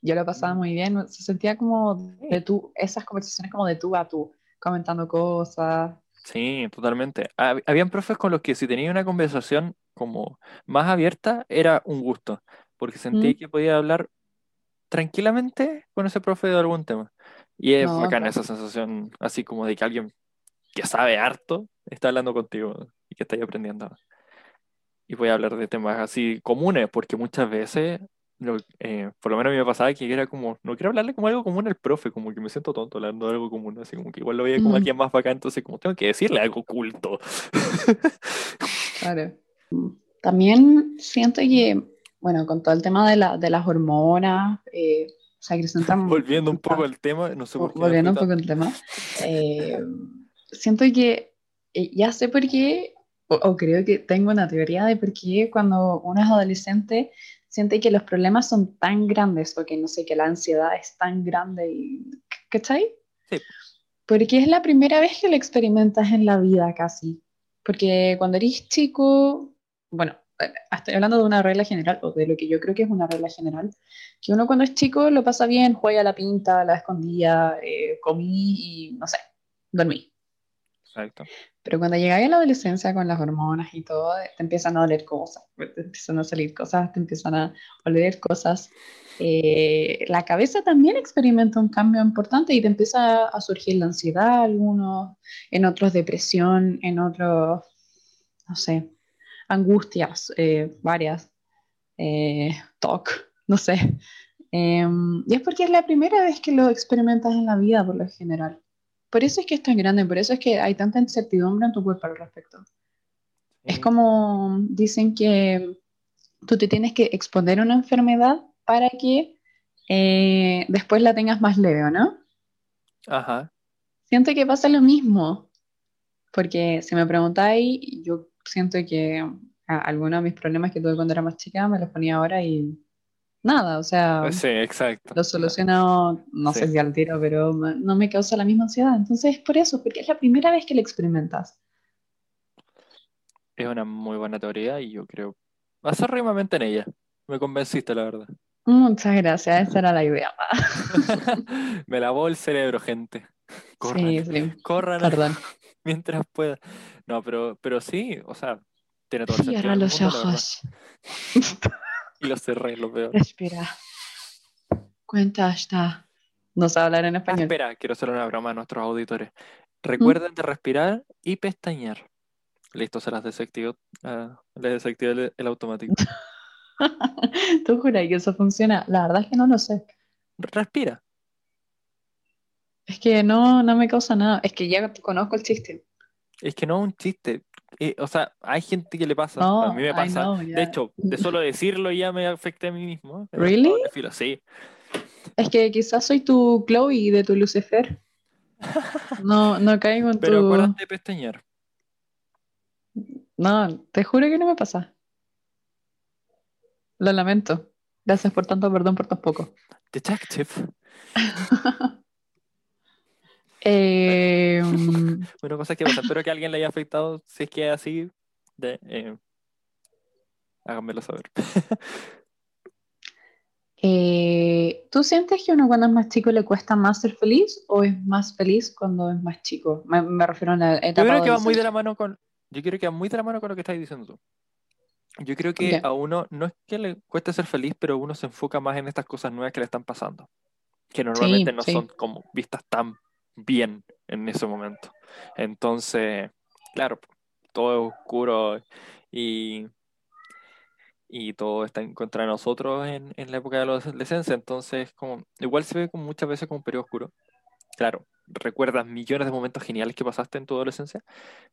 yo lo pasaba muy bien, se sentía como de tú, esas conversaciones como de tú a tú, comentando cosas. Sí, totalmente. Hab- Habían profes con los que si tenía una conversación como más abierta, era un gusto, porque sentía ¿Mm? que podía hablar tranquilamente con ese profe de algún tema. Y es No, bacana esa sensación, así como de que alguien que sabe harto está hablando contigo y que está ahí aprendiendo. Y voy a hablar de temas así comunes, porque muchas veces, lo- eh, por lo menos a mí me pasaba que era como, no quiero hablarle como algo común al profe, como que me siento tonto hablando de algo común, así como que igual lo veía como Mm, alguien más bacán, entonces como tengo que decirle algo culto. claro. También siento que, bueno, con todo el tema de, la, de las hormonas, eh, o sea, que Volviendo un poco al tema, no sé por qué volviendo un poco al tema, eh, siento que eh, ya sé por qué, o, o creo que tengo una teoría de por qué cuando uno es adolescente siente que los problemas son tan grandes, o que no sé, que la ansiedad es tan grande, y, ¿cachai? Sí, Porque es la primera vez que lo experimentas en la vida casi. Porque cuando eres chico, bueno, eh, estoy hablando de una regla general, o de lo que yo creo que es una regla general, que uno cuando es chico lo pasa bien, juega a la pinta, a la escondía, eh, comí y no sé, dormí. Exacto. Pero cuando llegáis a la adolescencia con las hormonas y todo, te empiezan a doler cosas, te empiezan a salir cosas, te empiezan a oler cosas. Eh, la cabeza también experimenta un cambio importante y te empieza a surgir la ansiedad, algunos, en otros depresión, en otros, no sé, angustias, eh, varias, eh, TOC, no sé. Eh, y es porque es la primera vez que lo experimentas en la vida por lo general. Por eso es que es tan grande, por eso es que hay tanta incertidumbre en tu cuerpo al respecto. Es como dicen que tú te tienes que exponer a una enfermedad para que eh, después la tengas más leve, ¿o no? Ajá. Siento que pasa lo mismo, porque si me preguntáis, yo siento que algunos de mis problemas que tuve cuando era más chica me los ponía ahora y nada, o sea, Sí, exacto. lo soluciono, no sé si al tiro, pero no me causa la misma ansiedad. Entonces es por eso, porque es la primera vez que lo experimentas. Es una muy buena teoría y yo creo hacer rimamente en ella. Me convenciste, la verdad. Muchas gracias, esa era la idea. Me lavó el cerebro, gente. Corran, Sí, sí, corran perdón. mientras pueda. No, pero, pero sí, o sea, tiene todo el sentido Cierra los ojos, Y los cerré, lo peor. respira. Cuenta hasta. No sé hablar en Ah, español. espera, quiero hacer una broma a nuestros auditores. ¿Mm? Recuerden de respirar y pestañear. Listo, se las desactivó. ah, les desactivé el, el automático. ¿Tú juras que eso funciona? La verdad es que no lo sé. Respira. Es que no, no me causa nada. Es que ya conozco el chiste. Es que no es un chiste. Eh, o sea, hay gente que le pasa. A mí me pasa. know, De hecho, de solo decirlo ya me afecta a mí mismo. pero ¿Really? filo, Sí. Es que quizás soy tu Chloe de tu Lucifer. No, no caigo en Pero tu. acuérdate de pestañear. No, te juro que no me pasa. Lo lamento. Gracias por tanto, perdón por tan poco. Detective. Eh, Bueno, cosas que pasan. Espero que a alguien le haya afectado. Si es que es así, de, eh, háganmelo saber. eh, ¿tú sientes que a uno cuando es más chico le cuesta más ser feliz o es más feliz cuando es más chico? Me, me refiero a la Yo etapa creo que va muy de la mano con. Yo creo que va muy de la mano con lo que estás diciendo tú. Yo creo que a uno no es que le cueste ser feliz, pero uno se enfoca más en estas cosas nuevas que le están pasando, que normalmente no son como vistas tan bien en ese momento. Entonces, claro, todo es oscuro y, y todo está en contra de nosotros en, en la época de la adolescencia, entonces como igual se ve como muchas veces como un periodo oscuro. Claro, recuerdas millones de momentos geniales que pasaste en tu adolescencia,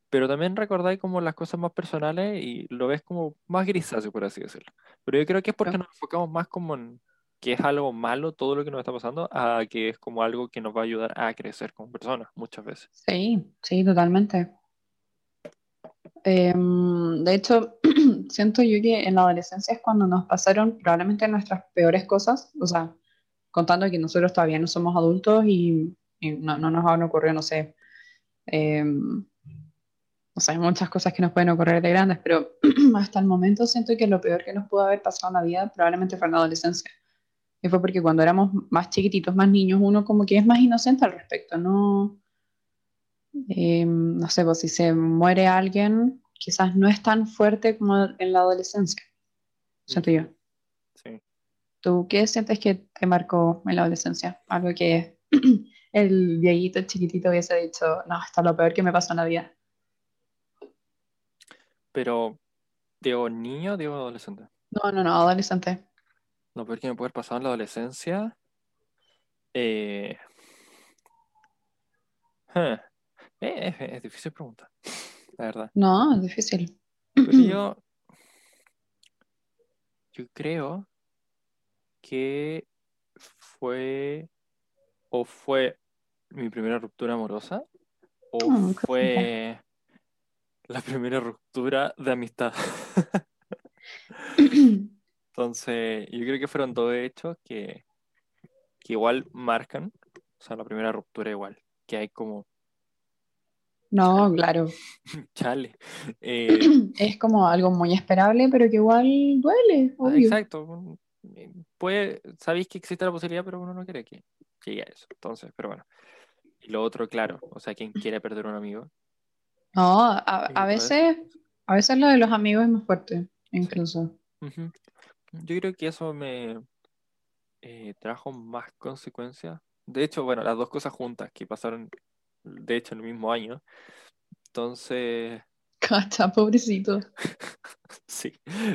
pero también recordáis como las cosas más personales y lo ves como más grisáceo, por así decirlo. Pero yo creo que es porque nos enfocamos más como en que es algo malo todo lo que nos está pasando, a que es como algo que nos va a ayudar a crecer como personas muchas veces. Sí, sí, totalmente. Em, de hecho, siento yo que en la adolescencia es cuando nos pasaron probablemente nuestras peores cosas, o sea, contando que nosotros todavía no somos adultos y no, no nos han ocurrido, no sé, eh, o sea, hay muchas cosas que nos pueden ocurrir de grandes, pero hasta el momento siento que lo peor que nos pudo haber pasado en la vida probablemente fue en la adolescencia. Y fue porque cuando éramos más chiquititos, más niños, uno como que es más inocente al respecto, ¿no? Eh, no sé, pues si se muere alguien, quizás no es tan fuerte como en la adolescencia, siento yo. Sí. ¿Tú qué sientes que te marcó en la adolescencia? Algo que el viejito chiquitito hubiese dicho, no, esto es lo peor que me pasó en la vida. Pero, ¿digo niño o digo adolescente? No, no, no, adolescente. Lo peor que me puede haber pasado en la adolescencia. Eh, eh, es, difícil preguntar, la verdad. No, es difícil. yo, yo creo que fue o fue mi primera ruptura amorosa o oh, fue la primera ruptura de amistad. Entonces, yo creo que fueron dos hechos que, que igual marcan, o sea, la primera ruptura igual, que hay como... No, claro. Chale. Eh, es como algo muy esperable, pero que igual duele, obvio. Exacto. Puede, sabéis que existe la posibilidad, pero uno no quiere que llegue a eso. Entonces, pero bueno. Y lo otro, claro, o sea, quien quiere perder un amigo. No, a, veces, a veces lo de los amigos es más fuerte, incluso. Yo creo que eso me eh, trajo más consecuencias. De hecho, bueno, las dos cosas juntas que pasaron, de hecho, en el mismo año. Entonces. Cacha, pobrecito. sí,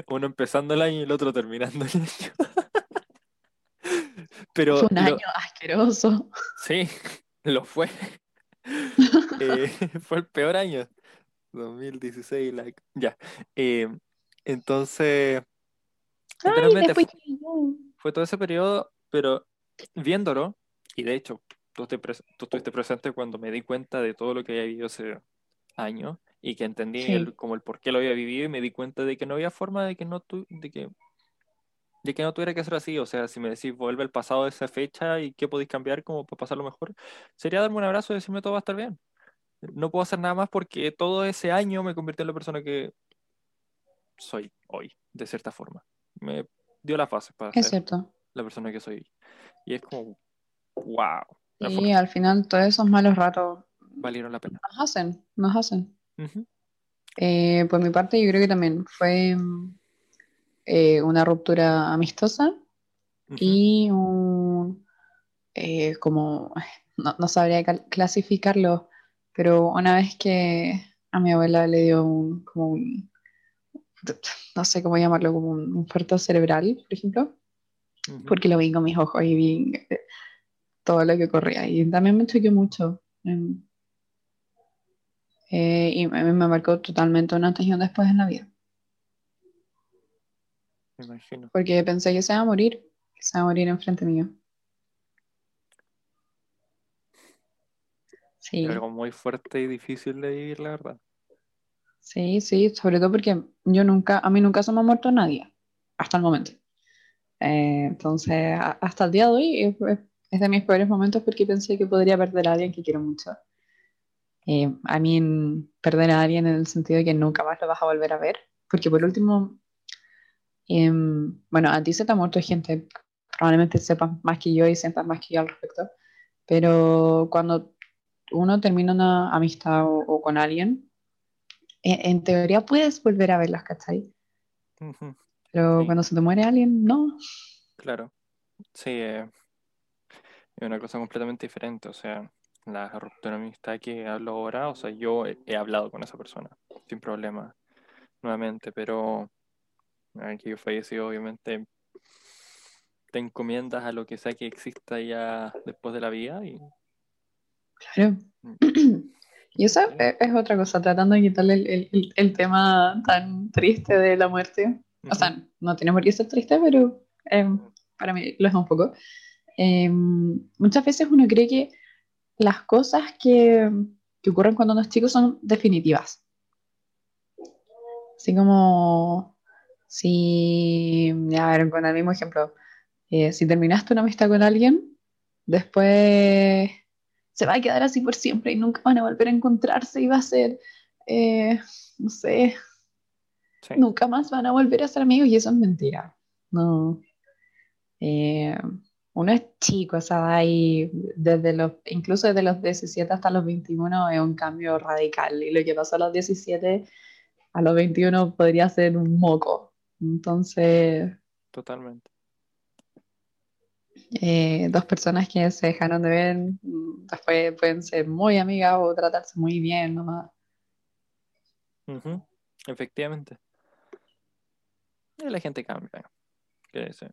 uno empezando el año y el otro terminando el año. Pero Fue un año asqueroso. Sí, lo fue. Eh, fue el peor año. 2016, like. Ya. Eh, entonces. Fue, todo ese periodo, pero viéndolo, y de hecho, tú, estuviste presente cuando me di cuenta de todo lo que había vivido ese año y que entendí el, como el por qué lo había vivido y me di cuenta de que no había forma de que no tu, de que de que no tuviera que ser así. O sea, si me decís, vuelve el pasado de esa fecha y qué podéis cambiar como para pasarlo mejor, sería darme un abrazo y decirme todo va a estar bien. No puedo hacer nada más porque todo ese año me convirtió en la persona que soy hoy, de cierta forma. Me dio la fase para ser la persona que soy. Y es como, wow. Y al final todos esos malos ratos valieron la pena. Nos hacen, nos hacen. Eh, por mi parte, yo creo que también fue eh, una ruptura amistosa y un, eh, como, no, sabría clasificarlo, pero una vez que a mi abuela le dio un, como un, no sé cómo llamarlo, como un, un cerebral, por ejemplo, porque lo vi con mis ojos y vi eh, todo lo que corría y también me choqueó mucho. Em, y me, me marcó totalmente una antes después en la vida. Porque pensé que se iba a morir, que se iba a morir enfrente mío. Sí. algo muy fuerte y difícil de vivir, la verdad. Sí, sí, sobre todo porque yo nunca, a mí nunca se me ha muerto nadie, hasta el momento. Eh, entonces, hasta el día de hoy es, de mis peores momentos porque pensé que podría perder a alguien que quiero mucho. Eh, a mí, perder a alguien en el sentido de que nunca más lo vas a volver a ver, porque por último, Em, bueno, a ti se te ha muerto gente, probablemente sepas más que yo y sientas más que yo al respecto, pero cuando uno termina una amistad o, con alguien, en, teoría puedes volver a verlas, ¿cachai? Ujú, Pero Sí. cuando se te muere alguien, no. Claro. Sí, eh, es una cosa completamente diferente. O sea, la ruptura de amistad que hablo ahora, o sea, yo he, he hablado con esa persona sin problema nuevamente, pero aquí yo fallecido, obviamente, te encomiendas a lo que sea que exista ya después de la vida y Claro. Y eso es, es otra cosa, tratando de quitarle el, el- el- tema tan triste de la muerte. O sea, no tiene por qué ser triste, pero eh, para mí lo es un poco. Eh, muchas veces uno cree que las cosas que, que ocurren cuando uno es chico son definitivas. Así como, si, a ver, con el mismo ejemplo, eh, si terminaste una amistad con alguien, después se va a quedar así por siempre y nunca van a volver a encontrarse y va a ser, eh, no sé, sí, nunca más van a volver a ser amigos y eso es mentira. No. Eh, uno es chico, o sea, hay desde los, incluso desde los 17 hasta los 21 es un cambio radical y lo que pasó a los 17 a los 21 podría ser un moco. Entonces, totalmente. Eh, dos personas que se dejaron de ver, después pueden ser muy amigas o tratarse muy bien nomás. Ujú, Efectivamente. Y la gente cambia. ¿Qué decir?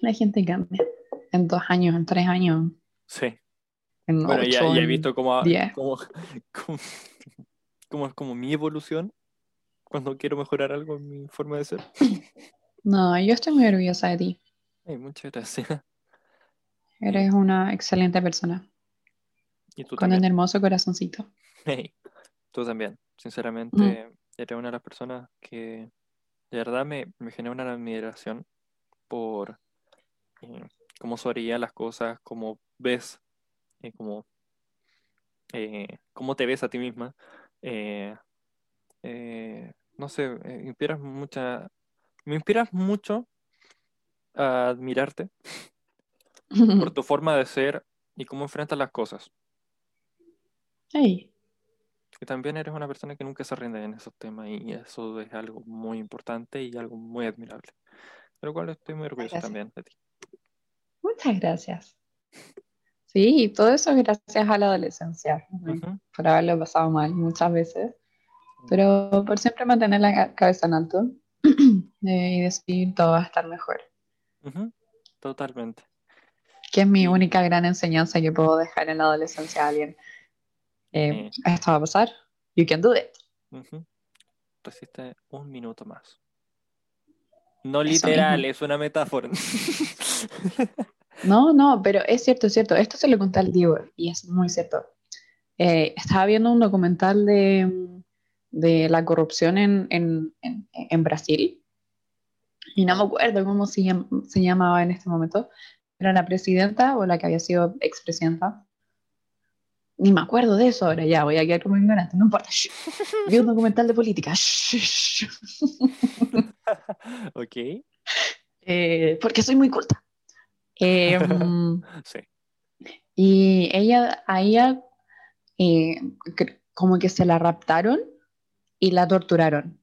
La gente cambia. En dos años, en tres años, Sí. en Bueno, ya, ocho, ya he visto cómo, cómo, cómo es como mi evolución cuando quiero mejorar algo en mi forma de ser. No, yo estoy muy orgullosa de ti. Ay, muchas gracias. Eres una excelente persona, Y tú con un también. hermoso corazoncito. Hey, tú también. Sinceramente, eres una de las personas que de verdad me, me genera una admiración por eh, cómo harían las cosas, cómo ves, eh, cómo, eh, cómo te ves a ti misma. Eh, eh, no sé, inspiras mucha, me inspiras mucho a admirarte por tu forma de ser y cómo enfrentas las cosas. Hey, Y también eres una persona que nunca se rinde en esos temas y eso es algo muy importante y algo muy admirable. De lo cual estoy muy orgulloso Gracias. también de ti. muchas gracias. Sí, todo eso gracias a la adolescencia, Ujú. por haberlo pasado mal muchas veces, pero por siempre mantener la ca- cabeza en alto eh, y decir todo va a estar mejor, Totalmente. que es mi única gran enseñanza que puedo dejar en la adolescencia a alguien. Eh, Esto va a pasar, you can do it. Resiste un minuto más. No literal, es una metáfora. No, no, pero es cierto, es cierto. Esto se lo conté al Diego y es muy cierto. Eh, estaba viendo un documental de, de la corrupción en, en, en, en Brasil y no me acuerdo cómo se, llam- se llamaba en este momento. Era la presidenta o la que había sido expresidenta. Ni me acuerdo de eso ahora, ya voy a quedar como ignorante, no importa. Vi un documental de política. Ok, Eh, porque soy muy culta. Eh, sí. Y ella, a ella, eh, como que se la raptaron y la torturaron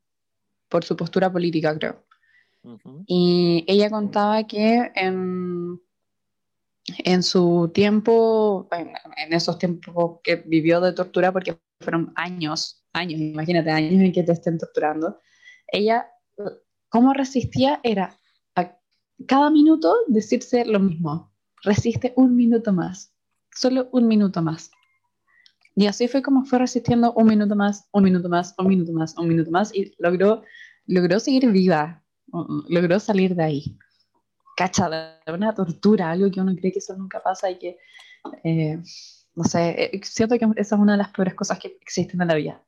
por su postura política, creo. Ujú. Y ella contaba que en, en su tiempo, en, en esos tiempos que vivió de tortura, porque fueron años, años, imagínate, años en que te estén torturando, ella, cómo resistía era a cada minuto decirse lo mismo, resiste un minuto más, solo un minuto más. Y así fue como fue resistiendo un minuto más, un minuto más, un minuto más, un minuto más, y logró, logró seguir viva, logró salir de ahí. Cacha, de una tortura, algo que uno cree que eso nunca pasa y que, eh, no sé, eh, siento que esa es una de las peores cosas que existen en la vida.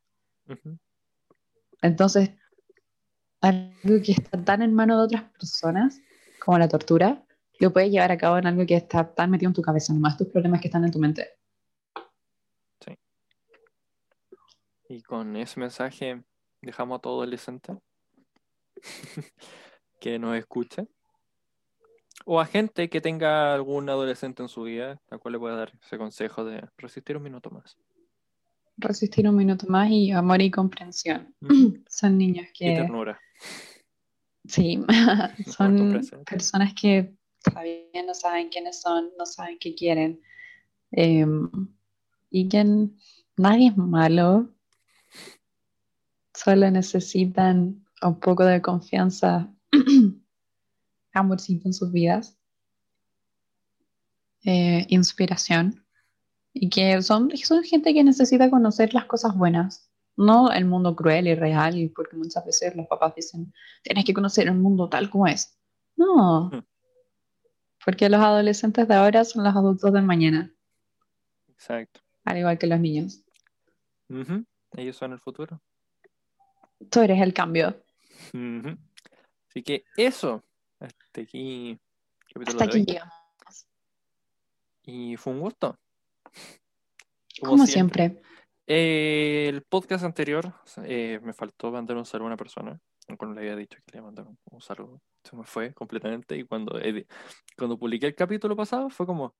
Entonces, algo que está tan en manos de otras personas, como la tortura, lo puedes llevar a cabo en algo que está tan metido en tu cabeza, nomás tus problemas que están en tu mente. Y con ese mensaje dejamos a todo adolescente que nos escuche. O a gente que tenga algún adolescente en su vida, a cual le pueda dar ese consejo de resistir un minuto más. Resistir un minuto más y amor y comprensión. Son niños Y que ternura. Sí, son personas que todavía no saben quiénes son, no saben qué quieren. em, y que nadie es malo, solo necesitan un poco de confianza, amorcito en sus vidas, eh, inspiración. Y que son, son gente que necesita conocer las cosas buenas, no el mundo cruel y real, porque muchas veces los papás dicen, tienes que conocer el mundo tal como es. No, Mm. porque los adolescentes de ahora son los adultos del mañana, Exacto. al igual que los niños. Ujú. Ellos son el futuro. Tú eres el cambio. Así que eso. Hasta aquí. Hasta aquí llegamos. Y fue un gusto. Como siempre. Eh, el podcast anterior eh, me faltó mandar un saludo a una persona. Cuando le había dicho que le iba a mandar un, un saludo. Se me fue completamente. Y cuando, cuando publiqué el capítulo pasado fue como.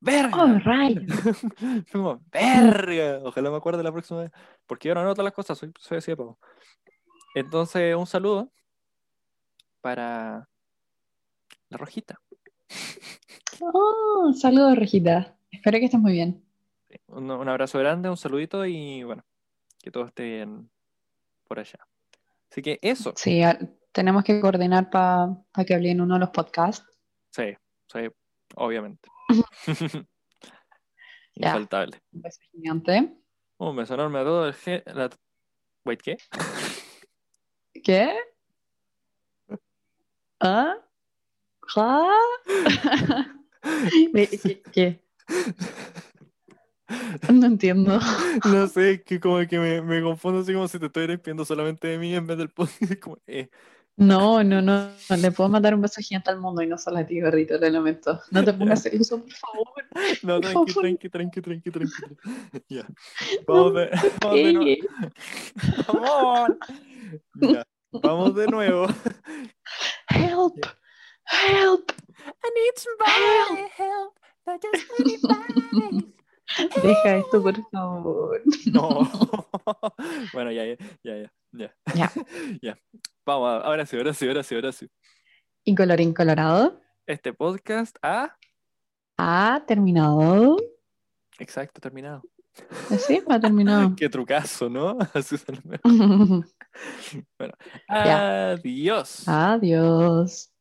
¡Verga! Oh, right. Fue como, ¡verga! Ojalá me acuerde la próxima vez. Porque yo no anoto las cosas, soy, soy así de pavo. Entonces, un saludo para la rojita. Oh, saludos, Regita. Espero que estés muy bien. Un, un abrazo grande, un saludito y bueno, que todo esté bien por allá. Así que eso, Sí, tenemos que coordinar para que hable en uno de los podcasts. sí, sí, obviamente. Infaltable. Un beso gigante. Un beso enorme a todo el la- Wait, ¿qué? ¿Qué? ¿Ah? ¿Ah? ¿Qué? qué? No entiendo. No sé, que como que me, me confundo así como si te estoy despidiendo solamente de mí en vez del podcast. Como, eh, No, no, no. Le puedo mandar un beso gigante al mundo y no solo a ti, gordito, lo lamento. No te pongas celoso, por favor. No, tranqui, tranqui, tranqui, tranqui, tranqui. Ya. Vamos de, vamos de nuevo. Vamos. Ya. Vamos de nuevo. Help! Help! I need somebody help. Not just anybody. Deja esto, por favor. No. Bueno, ya, ya, ya, ya. Ya. Ya. Ya. Vamos, ahora sí, ahora sí, ahora sí, ahora sí. Y colorín colorado Este podcast ha ha terminado. exacto terminado. Sí, ha terminado. Qué trucazo, ¿no? Así se lo- Ah. Bueno, Ya. adiós. Adiós.